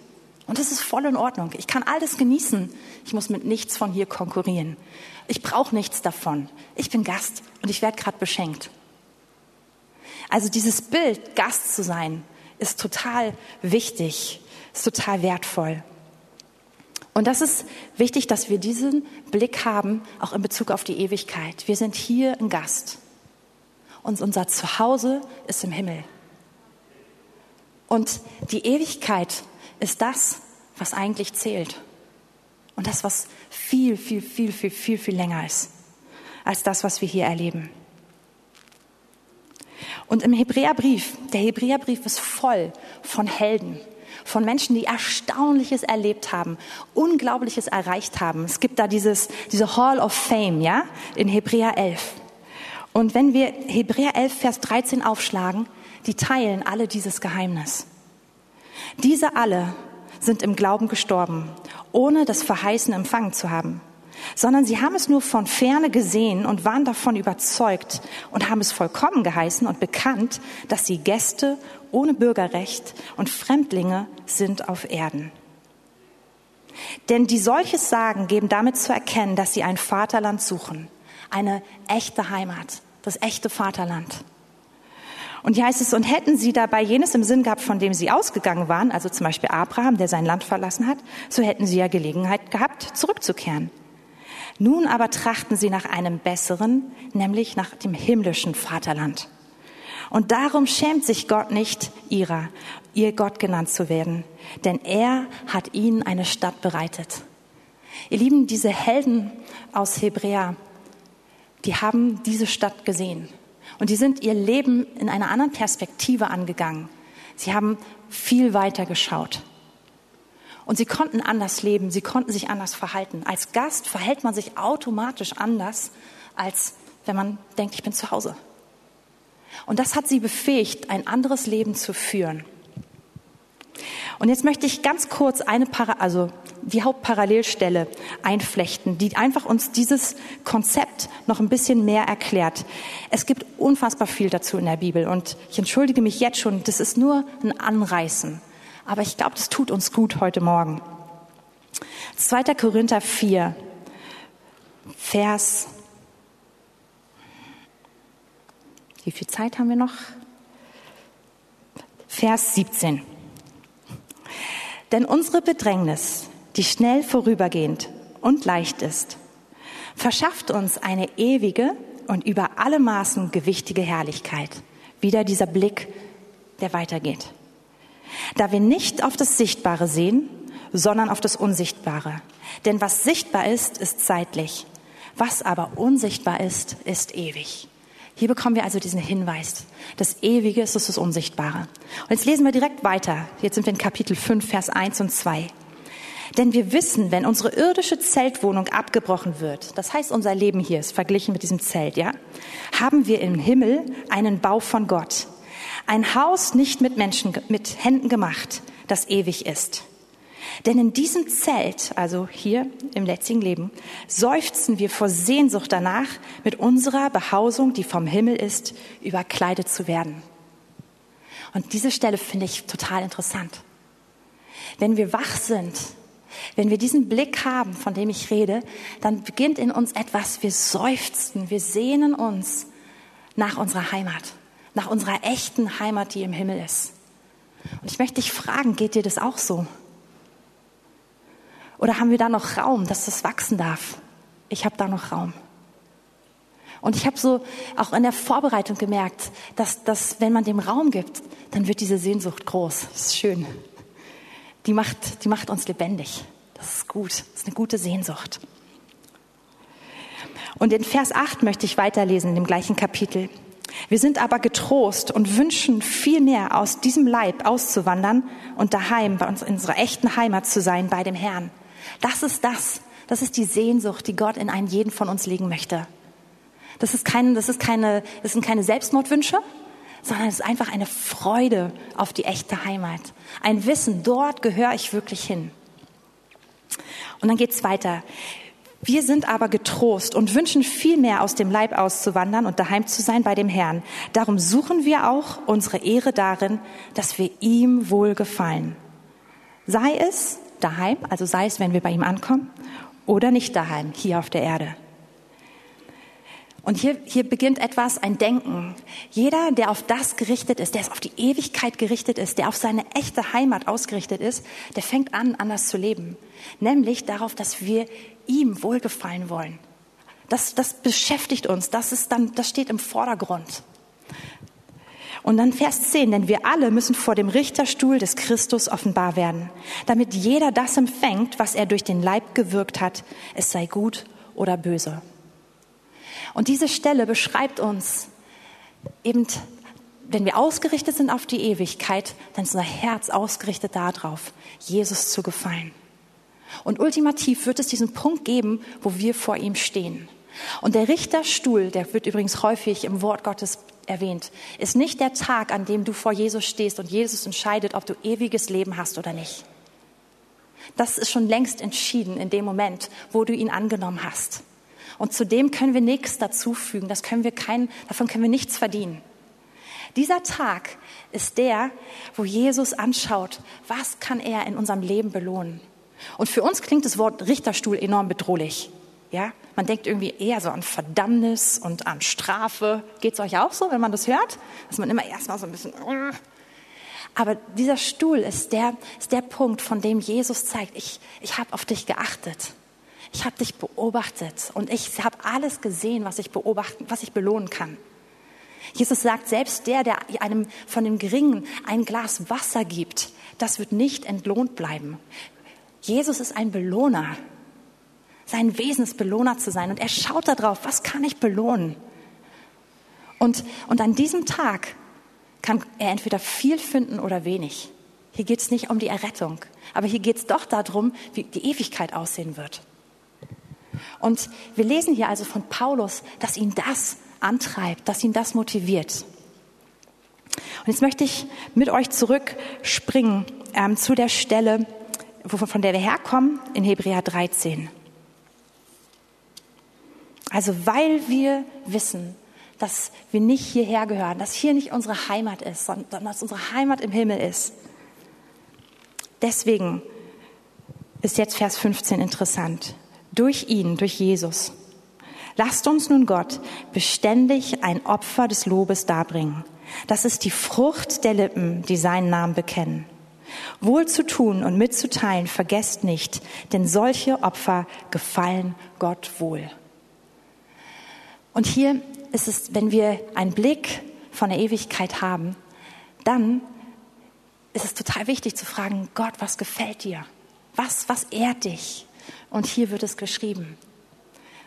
Und das ist voll in Ordnung. Ich kann alles genießen. Ich muss mit nichts von hier konkurrieren. Ich brauche nichts davon. Ich bin Gast und ich werde gerade beschenkt. Also dieses Bild, Gast zu sein, ist total wichtig, ist total wertvoll. Und das ist wichtig, dass wir diesen Blick haben, auch in Bezug auf die Ewigkeit. Wir sind hier ein Gast. Und unser Zuhause ist im Himmel. Und die Ewigkeit ist das, was eigentlich zählt. Und das, was viel, viel, viel, viel, viel, viel länger ist als das, was wir hier erleben. Und im Hebräerbrief, der Hebräerbrief ist voll von Helden, von Menschen, die Erstaunliches erlebt haben, Unglaubliches erreicht haben. Es gibt da dieses, diese Hall of Fame, ja, in Hebräer 11. Und wenn wir Hebräer 11, Vers 13 aufschlagen, die teilen alle dieses Geheimnis. Diese alle sind im Glauben gestorben, ohne das Verheißen empfangen zu haben. sondern sie haben es nur von ferne gesehen und waren davon überzeugt und haben es vollkommen geheißen und bekannt, dass sie Gäste ohne Bürgerrecht und Fremdlinge sind auf Erden. Denn die solches sagen, geben damit zu erkennen, dass sie ein Vaterland suchen, eine echte Heimat, das echte Vaterland. Und hier heißt es, und hätten sie dabei jenes im Sinn gehabt, von dem sie ausgegangen waren, also zum Beispiel Abraham, der sein Land verlassen hat, so hätten sie ja Gelegenheit gehabt, zurückzukehren. Nun aber trachten sie nach einem besseren, nämlich nach dem himmlischen Vaterland. Und darum schämt sich Gott nicht ihrer, ihr Gott genannt zu werden, denn er hat ihnen eine Stadt bereitet. Ihr Lieben, diese Helden aus Hebräer, die haben diese Stadt gesehen. Und die sind ihr Leben in einer anderen Perspektive angegangen. Sie haben viel weiter geschaut. Und sie konnten anders leben, sie konnten sich anders verhalten. Als Gast verhält man sich automatisch anders, als wenn man denkt, ich bin zu Hause. Und das hat sie befähigt, ein anderes Leben zu führen. Und jetzt möchte ich ganz kurz eine, Para also die Hauptparallelstelle einflechten, die einfach uns dieses Konzept noch ein bisschen mehr erklärt. Es gibt unfassbar viel dazu in der Bibel und ich entschuldige mich jetzt schon, das ist nur ein Anreißen. Aber ich glaube, das tut uns gut heute Morgen. 2. Korinther 4, Vers. Wie viel Zeit haben wir noch? Vers 17. Denn unsere Bedrängnis, die schnell vorübergehend und leicht ist, verschafft uns eine ewige und über alle Maßen gewichtige Herrlichkeit. Wieder dieser Blick, der weitergeht. Da wir nicht auf das Sichtbare sehen, sondern auf das Unsichtbare. Denn was sichtbar ist, ist zeitlich. Was aber unsichtbar ist, ist ewig. Hier bekommen wir also diesen Hinweis. Das Ewige ist das Unsichtbare. Und jetzt lesen wir direkt weiter. Jetzt sind wir in Kapitel 5, Vers 1 und 2. Denn wir wissen, wenn unsere irdische Zeltwohnung abgebrochen wird, das heißt unser Leben hier ist verglichen mit diesem Zelt, ja, haben wir im Himmel einen Bau von Gott. Ein Haus nicht mit Menschen, mit Händen gemacht, das ewig ist. Denn in diesem Zelt, also hier im letzten Leben, seufzen wir vor Sehnsucht danach, mit unserer Behausung, die vom Himmel ist, überkleidet zu werden. Und diese Stelle finde ich total interessant. Wenn wir wach sind, wenn wir diesen Blick haben, von dem ich rede, dann beginnt in uns etwas, wir seufzen, wir sehnen uns nach unserer Heimat, nach unserer echten Heimat, die im Himmel ist. Und ich möchte dich fragen, geht dir das auch so? Oder haben wir da noch Raum, dass das wachsen darf? Ich habe da noch Raum. Und ich habe so auch in der Vorbereitung gemerkt, dass, dass wenn man dem Raum gibt, dann wird diese Sehnsucht groß. Das ist schön. Die macht, die macht uns lebendig. Das ist gut. Das ist eine gute Sehnsucht. Und in Vers 8 möchte ich weiterlesen in dem gleichen Kapitel. Wir sind aber getrost und wünschen viel mehr aus diesem Leib auszuwandern und daheim bei uns in unserer echten Heimat zu sein bei dem Herrn. Das ist das. Das ist die Sehnsucht, die Gott in einen jeden von uns legen möchte. Das ist keine, das ist keine, das sind keine Selbstmordwünsche, sondern es ist einfach eine Freude auf die echte Heimat. Ein Wissen, dort gehöre ich wirklich hin. Und dann geht's weiter. Wir sind aber getrost und wünschen viel mehr aus dem Leib auszuwandern und daheim zu sein bei dem Herrn. Darum suchen wir auch unsere Ehre darin, dass wir ihm wohlgefallen. Sei es daheim, also sei es, wenn wir bei ihm ankommen, oder nicht daheim, hier auf der Erde. Und hier, hier beginnt etwas, ein Denken. Jeder, der auf das gerichtet ist, der auf die Ewigkeit gerichtet ist, der auf seine echte Heimat ausgerichtet ist, der fängt an, anders zu leben. Nämlich darauf, dass wir ihm wohlgefallen wollen. Das, das beschäftigt uns. Das ist dann, das steht im Vordergrund. Und dann Vers 10, denn wir alle müssen vor dem Richterstuhl des Christus offenbar werden, damit jeder das empfängt, was er durch den Leib gewirkt hat, es sei gut oder böse. Und diese Stelle beschreibt uns eben, wenn wir ausgerichtet sind auf die Ewigkeit, dann ist unser Herz ausgerichtet darauf, Jesus zu gefallen. Und ultimativ wird es diesen Punkt geben, wo wir vor ihm stehen. Und der Richterstuhl, der wird übrigens häufig im Wort Gottes erwähnt, ist nicht der Tag, an dem du vor Jesus stehst und Jesus entscheidet, ob du ewiges Leben hast oder nicht. Das ist schon längst entschieden in dem Moment, wo du ihn angenommen hast. Und zudem können wir nichts dazufügen. Das können wir kein, davon können wir nichts verdienen. Dieser Tag ist der, wo Jesus anschaut, was kann er in unserem Leben belohnen. Und für uns klingt das Wort Richterstuhl enorm bedrohlich. Ja, man denkt irgendwie eher so an Verdammnis und an Strafe. Geht es euch auch so, wenn man das hört? Dass man immer erstmal so ein bisschen. Aber dieser Stuhl ist der, ist der Punkt, von dem Jesus zeigt, ich, ich habe auf dich geachtet. Ich habe dich beobachtet und ich habe alles gesehen, was ich beobachten, was ich belohnen kann. Jesus sagt, selbst der, der einem von dem Geringen ein Glas Wasser gibt, das wird nicht entlohnt bleiben. Jesus ist ein Belohner. Sein Wesen ist Belohner zu sein und er schaut darauf, was kann ich belohnen? Und, und an diesem Tag kann er entweder viel finden oder wenig. Hier geht es nicht um die Errettung, aber hier geht es doch darum, wie die Ewigkeit aussehen wird. Und wir lesen hier also von Paulus, dass ihn das antreibt, dass ihn das motiviert. Und jetzt möchte ich mit euch zurückspringen ähm, zu der Stelle, von der wir herkommen, in Hebräer 13. Also weil wir wissen, dass wir nicht hierher gehören, dass hier nicht unsere Heimat ist, sondern dass unsere Heimat im Himmel ist. Deswegen ist jetzt Vers 15 interessant. Durch ihn, durch Jesus. Lasst uns nun Gott beständig ein Opfer des Lobes darbringen. Das ist die Frucht der Lippen, die seinen Namen bekennen. Wohl zu tun und mitzuteilen vergesst nicht, denn solche Opfer gefallen Gott wohl. Und hier ist es, wenn wir einen Blick von der Ewigkeit haben, dann ist es total wichtig zu fragen, Gott, was gefällt dir? Was, was ehrt dich? Und hier wird es geschrieben.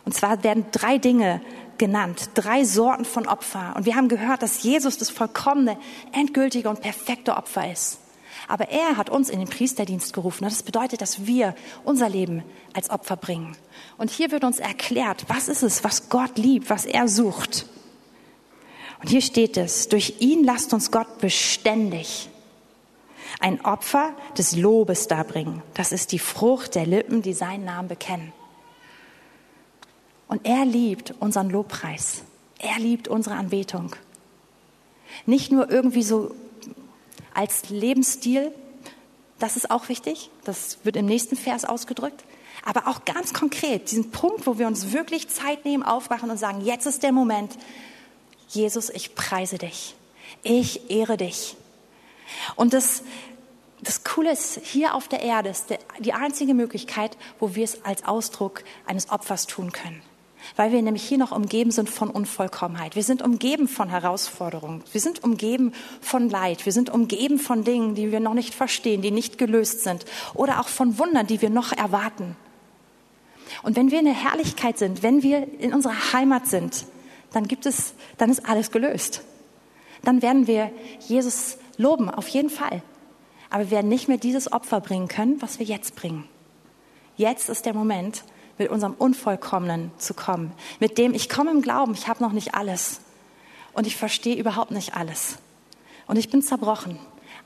Und zwar werden drei Dinge genannt, drei Sorten von Opfer. Und wir haben gehört, dass Jesus das vollkommene, endgültige und perfekte Opfer ist. Aber er hat uns in den Priesterdienst gerufen. Und das bedeutet, dass wir unser Leben als Opfer bringen. Und hier wird uns erklärt, was ist es, was Gott liebt, was er sucht. Und hier steht es, durch ihn lasst uns Gott beständig ein Opfer des Lobes darbringen. Das ist die Frucht der Lippen, die seinen Namen bekennen. Und er liebt unseren Lobpreis. Er liebt unsere Anbetung. Nicht nur irgendwie so als Lebensstil, das ist auch wichtig, das wird im nächsten Vers ausgedrückt, aber auch ganz konkret, diesen Punkt, wo wir uns wirklich Zeit nehmen, aufwachen und sagen, jetzt ist der Moment, Jesus, ich preise dich, ich ehre dich. Und das, das Coole ist, hier auf der Erde ist die einzige Möglichkeit, wo wir es als Ausdruck eines Opfers tun können weil wir nämlich hier noch umgeben sind von Unvollkommenheit. Wir sind umgeben von Herausforderungen. Wir sind umgeben von Leid. Wir sind umgeben von Dingen, die wir noch nicht verstehen, die nicht gelöst sind oder auch von Wundern, die wir noch erwarten. Und wenn wir in der Herrlichkeit sind, wenn wir in unserer Heimat sind, dann gibt es, dann ist alles gelöst. Dann werden wir Jesus loben, auf jeden Fall. Aber wir werden nicht mehr dieses Opfer bringen können, was wir jetzt bringen. Jetzt ist der Moment, mit unserem Unvollkommenen zu kommen, mit dem ich komme im Glauben, ich habe noch nicht alles und ich verstehe überhaupt nicht alles und ich bin zerbrochen.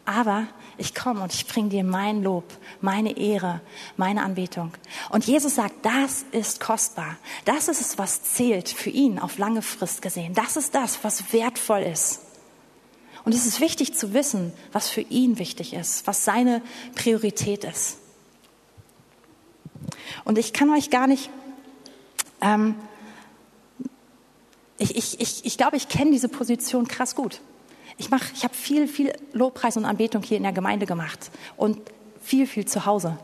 Aber ich komme und ich bringe dir mein Lob, meine Ehre, meine Anbetung. Und Jesus sagt, das ist kostbar. Das ist es, was zählt für ihn auf lange Frist gesehen. Das ist das, was wertvoll ist. Und es ist wichtig zu wissen, was für ihn wichtig ist, was seine Priorität ist. Und ich kann euch gar nicht, ähm, ich, ich, ich, ich glaube, ich kenne diese Position krass gut. Ich, ich habe viel, viel Lobpreis und Anbetung hier in der Gemeinde gemacht und viel, viel zu Hause.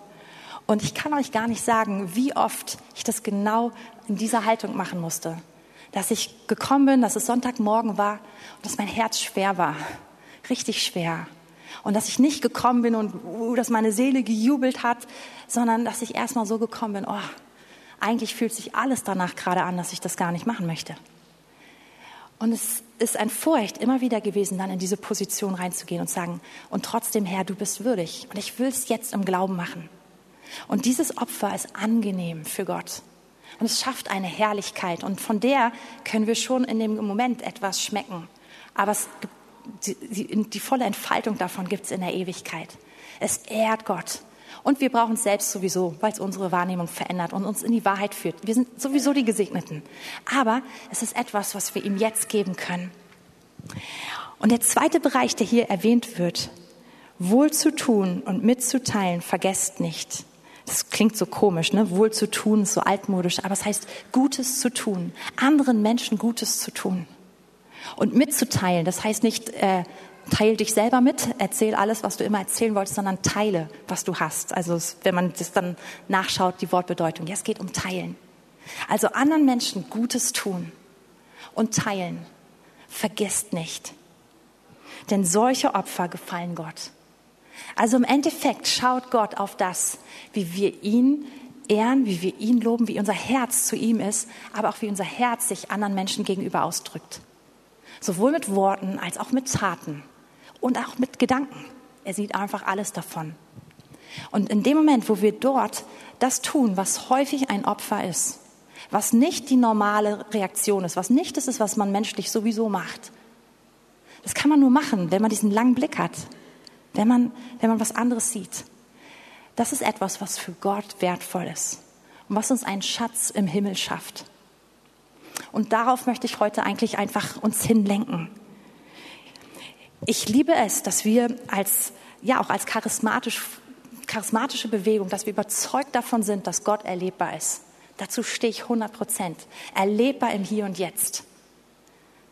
Und ich kann euch gar nicht sagen, wie oft ich das genau in dieser Haltung machen musste. Dass ich gekommen bin, dass es Sonntagmorgen war und dass mein Herz schwer war. Richtig schwer. Und dass ich nicht gekommen bin und uh, dass meine Seele gejubelt hat, sondern dass ich erstmal so gekommen bin, oh, eigentlich fühlt sich alles danach gerade an, dass ich das gar nicht machen möchte. Und es ist ein Furcht immer wieder gewesen, dann in diese Position reinzugehen und sagen, und trotzdem, Herr, du bist würdig und ich will es jetzt im Glauben machen. Und dieses Opfer ist angenehm für Gott. Und es schafft eine Herrlichkeit und von der können wir schon in dem Moment etwas schmecken. Aber es die, die, die volle Entfaltung davon gibt es in der Ewigkeit. Es ehrt Gott. Und wir brauchen es selbst sowieso, weil es unsere Wahrnehmung verändert und uns in die Wahrheit führt. Wir sind sowieso die Gesegneten. Aber es ist etwas, was wir ihm jetzt geben können. Und der zweite Bereich, der hier erwähnt wird, wohl zu tun und mitzuteilen, vergesst nicht. Das klingt so komisch, ne? Wohl zu tun ist so altmodisch, aber es heißt Gutes zu tun, anderen Menschen Gutes zu tun. Und mitzuteilen, das heißt nicht, äh, teil dich selber mit, erzähl alles, was du immer erzählen wolltest, sondern teile, was du hast. Also wenn man das dann nachschaut, die Wortbedeutung. Ja, es geht um teilen. Also anderen Menschen Gutes tun und teilen. Vergesst nicht. Denn solche Opfer gefallen Gott. Also im Endeffekt schaut Gott auf das, wie wir ihn ehren, wie wir ihn loben, wie unser Herz zu ihm ist, aber auch wie unser Herz sich anderen Menschen gegenüber ausdrückt. Sowohl mit Worten als auch mit Taten und auch mit Gedanken. Er sieht einfach alles davon. Und in dem Moment, wo wir dort das tun, was häufig ein Opfer ist, was nicht die normale Reaktion ist, was nicht das ist, was man menschlich sowieso macht, das kann man nur machen, wenn man diesen langen Blick hat, wenn man, wenn man was anderes sieht. Das ist etwas, was für Gott wertvoll ist und was uns einen Schatz im Himmel schafft. Und darauf möchte ich heute eigentlich einfach uns hinlenken. Ich liebe es, dass wir als, ja, auch als charismatisch, charismatische Bewegung, dass wir überzeugt davon sind, dass Gott erlebbar ist. Dazu stehe ich 100 Prozent. Erlebbar im Hier und Jetzt.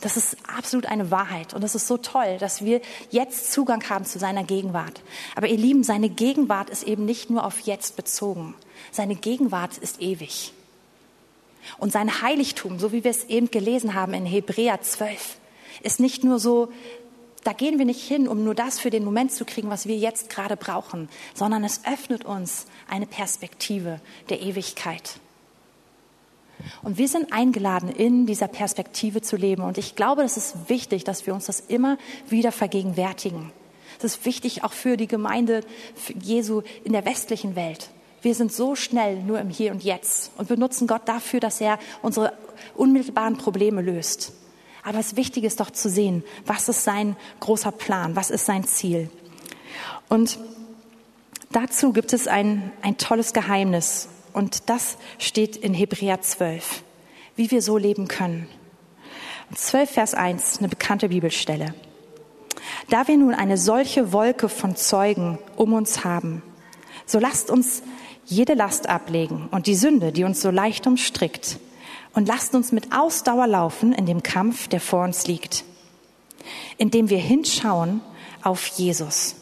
Das ist absolut eine Wahrheit. Und es ist so toll, dass wir jetzt Zugang haben zu seiner Gegenwart. Aber ihr Lieben, seine Gegenwart ist eben nicht nur auf jetzt bezogen. Seine Gegenwart ist ewig. Und sein Heiligtum, so wie wir es eben gelesen haben in Hebräer 12, ist nicht nur so, da gehen wir nicht hin, um nur das für den Moment zu kriegen, was wir jetzt gerade brauchen, sondern es öffnet uns eine Perspektive der Ewigkeit. Und wir sind eingeladen, in dieser Perspektive zu leben. Und ich glaube, es ist wichtig, dass wir uns das immer wieder vergegenwärtigen. Es ist wichtig auch für die Gemeinde Jesu in der westlichen Welt. Wir sind so schnell nur im Hier und Jetzt und benutzen Gott dafür, dass er unsere unmittelbaren Probleme löst. Aber das Wichtige ist doch zu sehen, was ist sein großer Plan, was ist sein Ziel. Und dazu gibt es ein, ein tolles Geheimnis. Und das steht in Hebräer 12, wie wir so leben können. 12 Vers 1, eine bekannte Bibelstelle. Da wir nun eine solche Wolke von Zeugen um uns haben, so lasst uns jede Last ablegen und die Sünde, die uns so leicht umstrickt, und lasst uns mit Ausdauer laufen in dem Kampf, der vor uns liegt, indem wir hinschauen auf Jesus,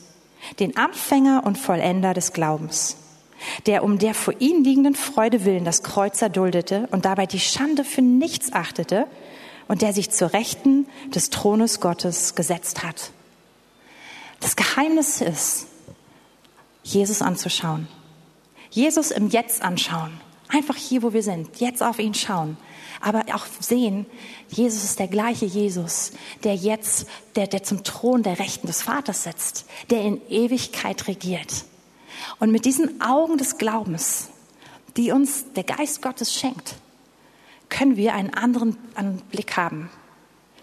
den Anfänger und Vollender des Glaubens der um der vor ihm liegenden Freude willen das Kreuz erduldete und dabei die Schande für nichts achtete und der sich zur Rechten des Thrones Gottes gesetzt hat. Das Geheimnis ist, Jesus anzuschauen. Jesus im Jetzt anschauen. Einfach hier, wo wir sind. Jetzt auf ihn schauen. Aber auch sehen, Jesus ist der gleiche Jesus, der jetzt, der, der zum Thron der Rechten des Vaters sitzt, der in Ewigkeit regiert. Und mit diesen Augen des Glaubens, die uns der Geist Gottes schenkt, können wir einen anderen Blick haben,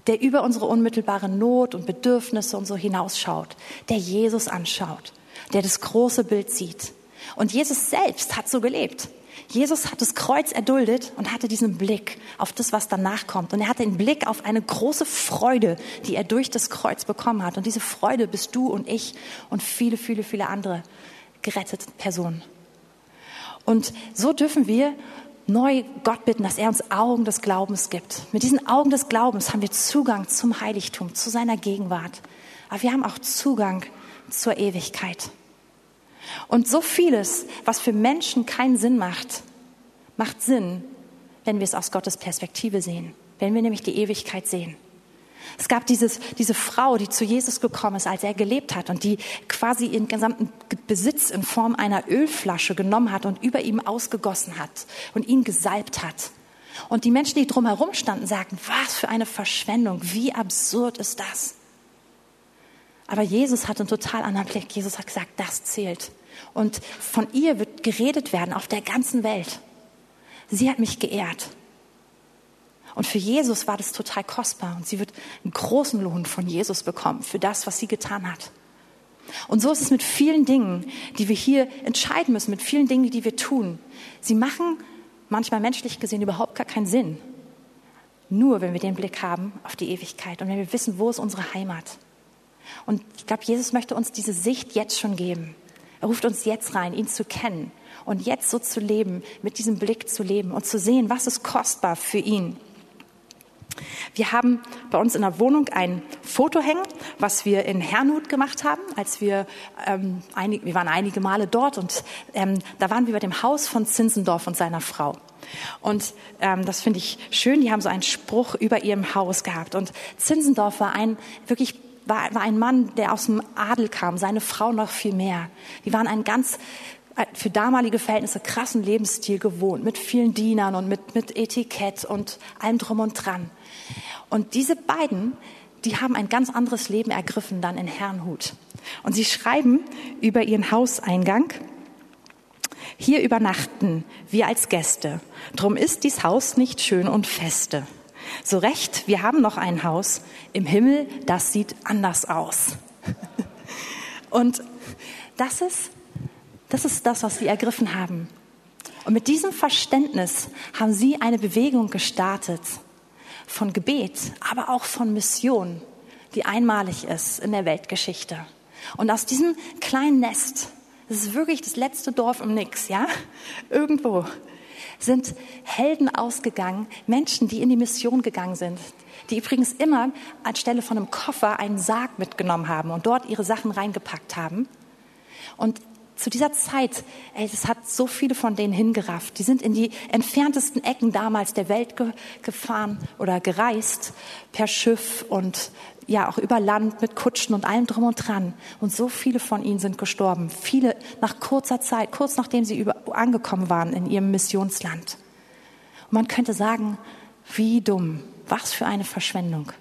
der über unsere unmittelbare Not und Bedürfnisse und so hinausschaut, der Jesus anschaut, der das große Bild sieht. Und Jesus selbst hat so gelebt. Jesus hat das Kreuz erduldet und hatte diesen Blick auf das, was danach kommt. Und er hatte den Blick auf eine große Freude, die er durch das Kreuz bekommen hat. Und diese Freude bist du und ich und viele, viele, viele andere gerettete Person. Und so dürfen wir neu Gott bitten, dass er uns Augen des Glaubens gibt. Mit diesen Augen des Glaubens haben wir Zugang zum Heiligtum, zu seiner Gegenwart. Aber wir haben auch Zugang zur Ewigkeit. Und so vieles, was für Menschen keinen Sinn macht, macht Sinn, wenn wir es aus Gottes Perspektive sehen, wenn wir nämlich die Ewigkeit sehen. Es gab dieses, diese Frau, die zu Jesus gekommen ist, als er gelebt hat und die quasi ihren gesamten Besitz in Form einer Ölflasche genommen hat und über ihm ausgegossen hat und ihn gesalbt hat. Und die Menschen, die drumherum standen, sagten, was für eine Verschwendung, wie absurd ist das? Aber Jesus hat einen total anderen Blick. Jesus hat gesagt, das zählt. Und von ihr wird geredet werden auf der ganzen Welt. Sie hat mich geehrt. Und für Jesus war das total kostbar und sie wird einen großen Lohn von Jesus bekommen für das, was sie getan hat. Und so ist es mit vielen Dingen, die wir hier entscheiden müssen, mit vielen Dingen, die wir tun. Sie machen manchmal menschlich gesehen überhaupt gar keinen Sinn. Nur wenn wir den Blick haben auf die Ewigkeit und wenn wir wissen, wo ist unsere Heimat. Und ich glaube, Jesus möchte uns diese Sicht jetzt schon geben. Er ruft uns jetzt rein, ihn zu kennen und jetzt so zu leben, mit diesem Blick zu leben und zu sehen, was ist kostbar für ihn. Wir haben bei uns in der Wohnung ein Foto hängen, was wir in Hernhut gemacht haben, als wir, ähm, einig, wir waren einige Male dort und ähm, da waren wir bei dem Haus von Zinsendorf und seiner Frau. Und ähm, das finde ich schön, die haben so einen Spruch über ihrem Haus gehabt. Und Zinsendorf war ein wirklich war, war ein Mann, der aus dem Adel kam, seine Frau noch viel mehr. Die waren ein ganz äh, für damalige Verhältnisse krassen Lebensstil gewohnt, mit vielen Dienern und mit, mit Etikett und allem drum und dran. Und diese beiden, die haben ein ganz anderes Leben ergriffen dann in Herrnhut. Und sie schreiben über ihren Hauseingang, hier übernachten wir als Gäste. Drum ist dies Haus nicht schön und feste. So recht, wir haben noch ein Haus im Himmel, das sieht anders aus. <laughs> Und das ist, das ist das, was sie ergriffen haben. Und mit diesem Verständnis haben sie eine Bewegung gestartet von Gebet, aber auch von Mission, die einmalig ist in der Weltgeschichte. Und aus diesem kleinen Nest, das ist wirklich das letzte Dorf im Nix, ja, <laughs> irgendwo, sind Helden ausgegangen, Menschen, die in die Mission gegangen sind, die übrigens immer anstelle von einem Koffer einen Sarg mitgenommen haben und dort ihre Sachen reingepackt haben. Und zu dieser Zeit, ey, das hat so viele von denen hingerafft. Die sind in die entferntesten Ecken damals der Welt ge gefahren oder gereist per Schiff und ja auch über Land mit Kutschen und allem drum und dran. Und so viele von ihnen sind gestorben. Viele nach kurzer Zeit, kurz nachdem sie über, angekommen waren in ihrem Missionsland. Und man könnte sagen, wie dumm, was für eine Verschwendung.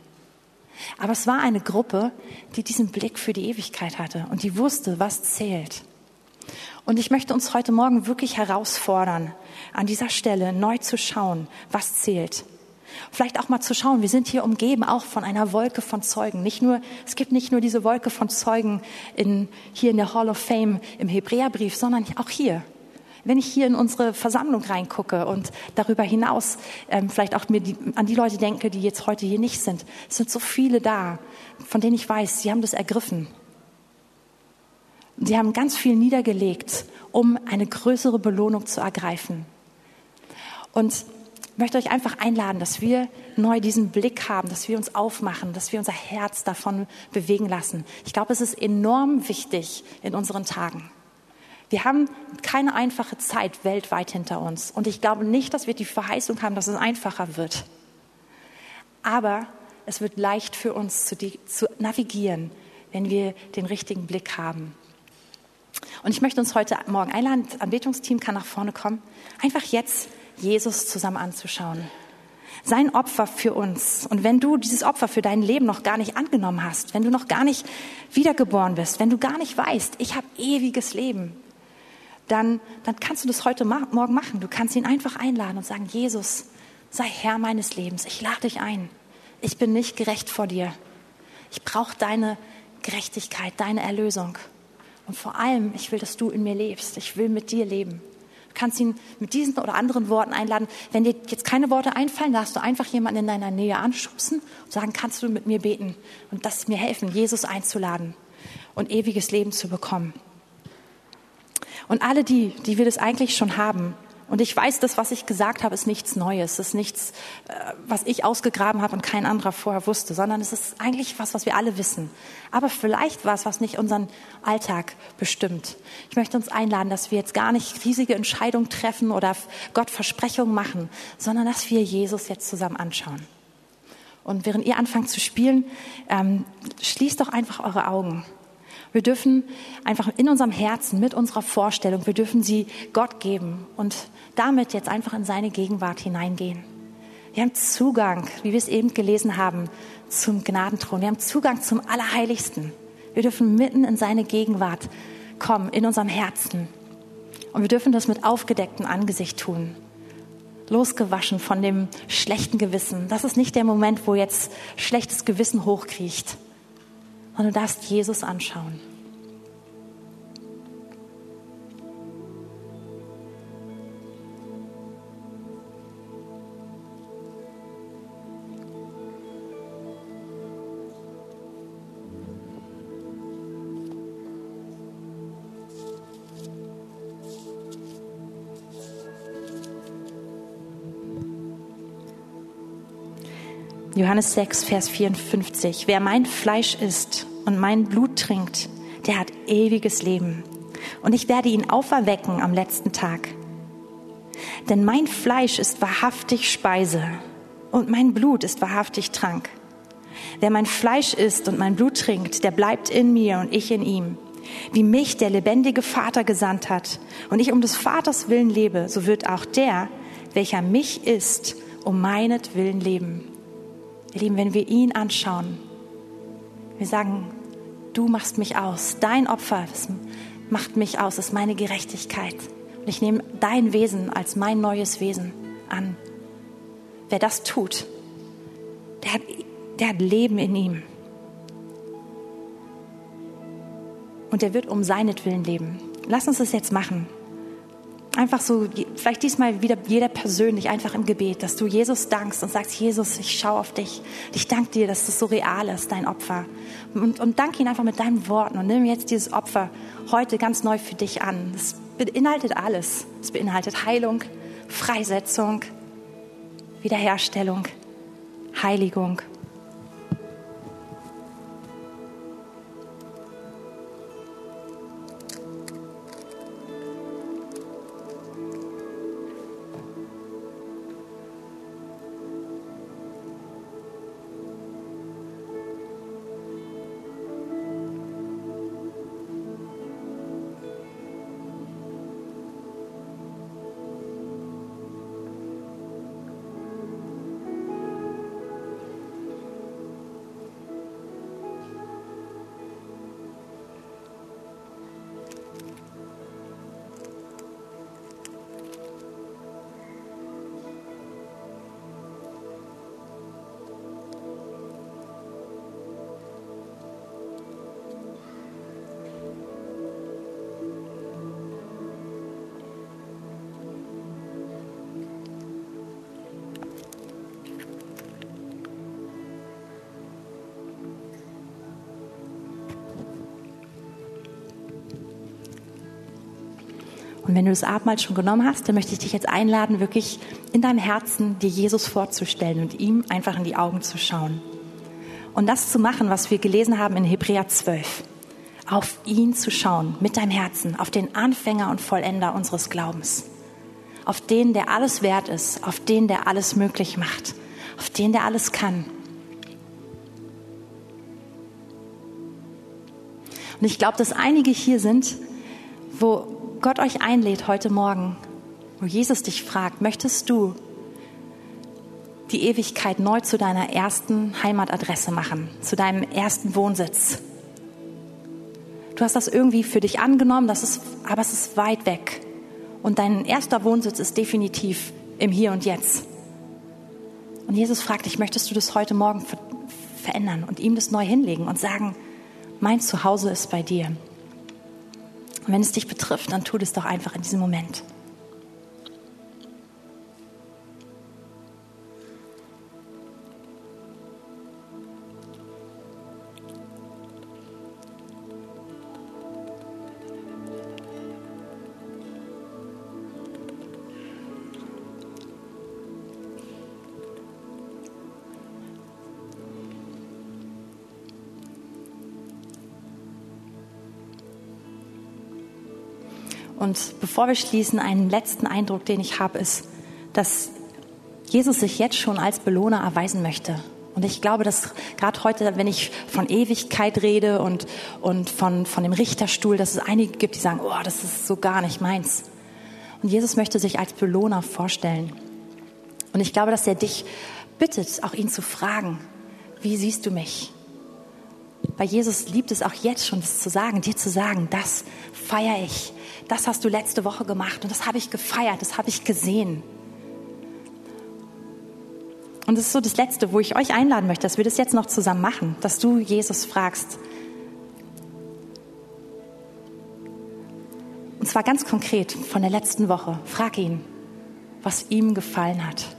Aber es war eine Gruppe, die diesen Blick für die Ewigkeit hatte und die wusste, was zählt. Und ich möchte uns heute Morgen wirklich herausfordern, an dieser Stelle neu zu schauen, was zählt. Vielleicht auch mal zu schauen, wir sind hier umgeben auch von einer Wolke von Zeugen. Nicht nur, es gibt nicht nur diese Wolke von Zeugen in, hier in der Hall of Fame im Hebräerbrief, sondern auch hier. Wenn ich hier in unsere Versammlung reingucke und darüber hinaus ähm, vielleicht auch mir die, an die Leute denke, die jetzt heute hier nicht sind, es sind so viele da, von denen ich weiß, sie haben das ergriffen. Sie haben ganz viel niedergelegt, um eine größere Belohnung zu ergreifen. Und möchte euch einfach einladen, dass wir neu diesen Blick haben, dass wir uns aufmachen, dass wir unser Herz davon bewegen lassen. Ich glaube, es ist enorm wichtig in unseren Tagen. Wir haben keine einfache Zeit weltweit hinter uns. Und ich glaube nicht, dass wir die Verheißung haben, dass es einfacher wird. Aber es wird leicht für uns zu, zu navigieren, wenn wir den richtigen Blick haben. Und ich möchte uns heute Morgen einladen, das Anbetungsteam kann nach vorne kommen, einfach jetzt Jesus zusammen anzuschauen. Sein Opfer für uns. Und wenn du dieses Opfer für dein Leben noch gar nicht angenommen hast, wenn du noch gar nicht wiedergeboren bist, wenn du gar nicht weißt, ich habe ewiges Leben, dann, dann kannst du das heute Morgen machen. Du kannst ihn einfach einladen und sagen, Jesus, sei Herr meines Lebens. Ich lade dich ein. Ich bin nicht gerecht vor dir. Ich brauche deine Gerechtigkeit, deine Erlösung. Und vor allem, ich will, dass du in mir lebst. Ich will mit dir leben. Du kannst ihn mit diesen oder anderen Worten einladen. Wenn dir jetzt keine Worte einfallen, darfst du einfach jemanden in deiner Nähe anschubsen und sagen, kannst du mit mir beten und das mir helfen, Jesus einzuladen und ewiges Leben zu bekommen. Und alle die, die wir das eigentlich schon haben, und ich weiß, das, was ich gesagt habe, ist nichts Neues, ist nichts, äh, was ich ausgegraben habe und kein anderer vorher wusste, sondern es ist eigentlich was, was wir alle wissen. Aber vielleicht was, was nicht unseren Alltag bestimmt. Ich möchte uns einladen, dass wir jetzt gar nicht riesige Entscheidungen treffen oder Gott Versprechungen machen, sondern dass wir Jesus jetzt zusammen anschauen. Und während ihr anfangt zu spielen, ähm, schließt doch einfach eure Augen. Wir dürfen einfach in unserem Herzen, mit unserer Vorstellung, wir dürfen sie Gott geben und damit jetzt einfach in seine Gegenwart hineingehen. Wir haben Zugang, wie wir es eben gelesen haben, zum Gnadenthron. Wir haben Zugang zum Allerheiligsten. Wir dürfen mitten in seine Gegenwart kommen, in unserem Herzen. Und wir dürfen das mit aufgedecktem Angesicht tun. Losgewaschen von dem schlechten Gewissen. Das ist nicht der Moment, wo jetzt schlechtes Gewissen hochkriecht, sondern du darfst Jesus anschauen. Johannes 6, Vers 54. Wer mein Fleisch isst und mein Blut trinkt, der hat ewiges Leben. Und ich werde ihn auferwecken am letzten Tag. Denn mein Fleisch ist wahrhaftig Speise und mein Blut ist wahrhaftig Trank. Wer mein Fleisch isst und mein Blut trinkt, der bleibt in mir und ich in ihm. Wie mich der lebendige Vater gesandt hat und ich um des Vaters willen lebe, so wird auch der, welcher mich isst, um meinetwillen leben. Ihr Lieben, wenn wir ihn anschauen, wir sagen, du machst mich aus, dein Opfer macht mich aus, ist meine Gerechtigkeit. Und ich nehme dein Wesen als mein neues Wesen an. Wer das tut, der hat, der hat Leben in ihm. Und der wird um seinetwillen leben. Lass uns das jetzt machen. Einfach so, vielleicht diesmal wieder jeder persönlich, einfach im Gebet, dass du Jesus dankst und sagst, Jesus, ich schaue auf dich. Ich danke dir, dass das so real ist, dein Opfer. Und, und danke ihn einfach mit deinen Worten und nimm jetzt dieses Opfer heute ganz neu für dich an. Das beinhaltet alles. Es beinhaltet Heilung, Freisetzung, Wiederherstellung, Heiligung. Wenn du das Abendmahl schon genommen hast, dann möchte ich dich jetzt einladen, wirklich in deinem Herzen dir Jesus vorzustellen und ihm einfach in die Augen zu schauen. Und das zu machen, was wir gelesen haben in Hebräer 12. Auf ihn zu schauen, mit deinem Herzen, auf den Anfänger und Vollender unseres Glaubens. Auf den, der alles wert ist, auf den, der alles möglich macht, auf den, der alles kann. Und ich glaube, dass einige hier sind, wo Gott euch einlädt heute Morgen, wo Jesus dich fragt, möchtest du die Ewigkeit neu zu deiner ersten Heimatadresse machen, zu deinem ersten Wohnsitz? Du hast das irgendwie für dich angenommen, das ist, aber es ist weit weg. Und dein erster Wohnsitz ist definitiv im Hier und Jetzt. Und Jesus fragt dich, möchtest du das heute Morgen verändern und ihm das neu hinlegen und sagen, mein Zuhause ist bei dir. Und wenn es dich betrifft, dann tu es doch einfach in diesem Moment. Und bevor wir schließen, einen letzten Eindruck, den ich habe, ist, dass Jesus sich jetzt schon als Belohner erweisen möchte. Und ich glaube, dass gerade heute, wenn ich von Ewigkeit rede und, und von, von dem Richterstuhl, dass es einige gibt, die sagen, oh, das ist so gar nicht meins. Und Jesus möchte sich als Belohner vorstellen. Und ich glaube, dass er dich bittet, auch ihn zu fragen, wie siehst du mich? Weil Jesus liebt es auch jetzt schon, das zu sagen, dir zu sagen, das feiere ich, das hast du letzte Woche gemacht und das habe ich gefeiert, das habe ich gesehen. Und das ist so das Letzte, wo ich euch einladen möchte, dass wir das jetzt noch zusammen machen, dass du Jesus fragst. Und zwar ganz konkret von der letzten Woche. Frag ihn, was ihm gefallen hat.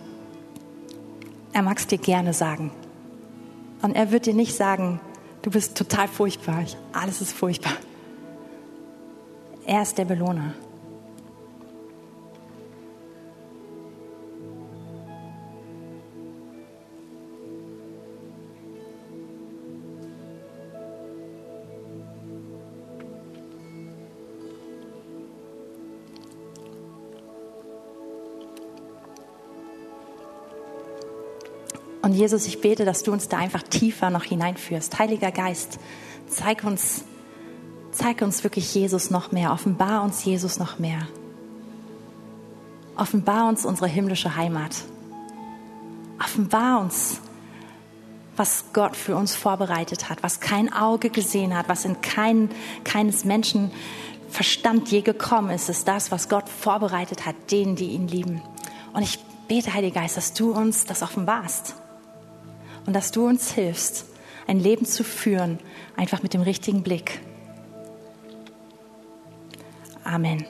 Er mag es dir gerne sagen. Und er wird dir nicht sagen, du bist total furchtbar, alles ist furchtbar. Er ist der Belohner. Und Jesus, ich bete, dass du uns da einfach tiefer noch hineinführst. Heiliger Geist, zeig uns, zeig uns wirklich Jesus noch mehr. Offenbar uns Jesus noch mehr. Offenbar uns unsere himmlische Heimat. Offenbar uns, was Gott für uns vorbereitet hat, was kein Auge gesehen hat, was in kein, keines Menschen Verstand je gekommen ist, ist das, was Gott vorbereitet hat, denen, die ihn lieben. Und ich bete, Heiliger Geist, dass du uns das offenbarst und dass du uns hilfst, ein Leben zu führen, einfach mit dem richtigen Blick. Amen.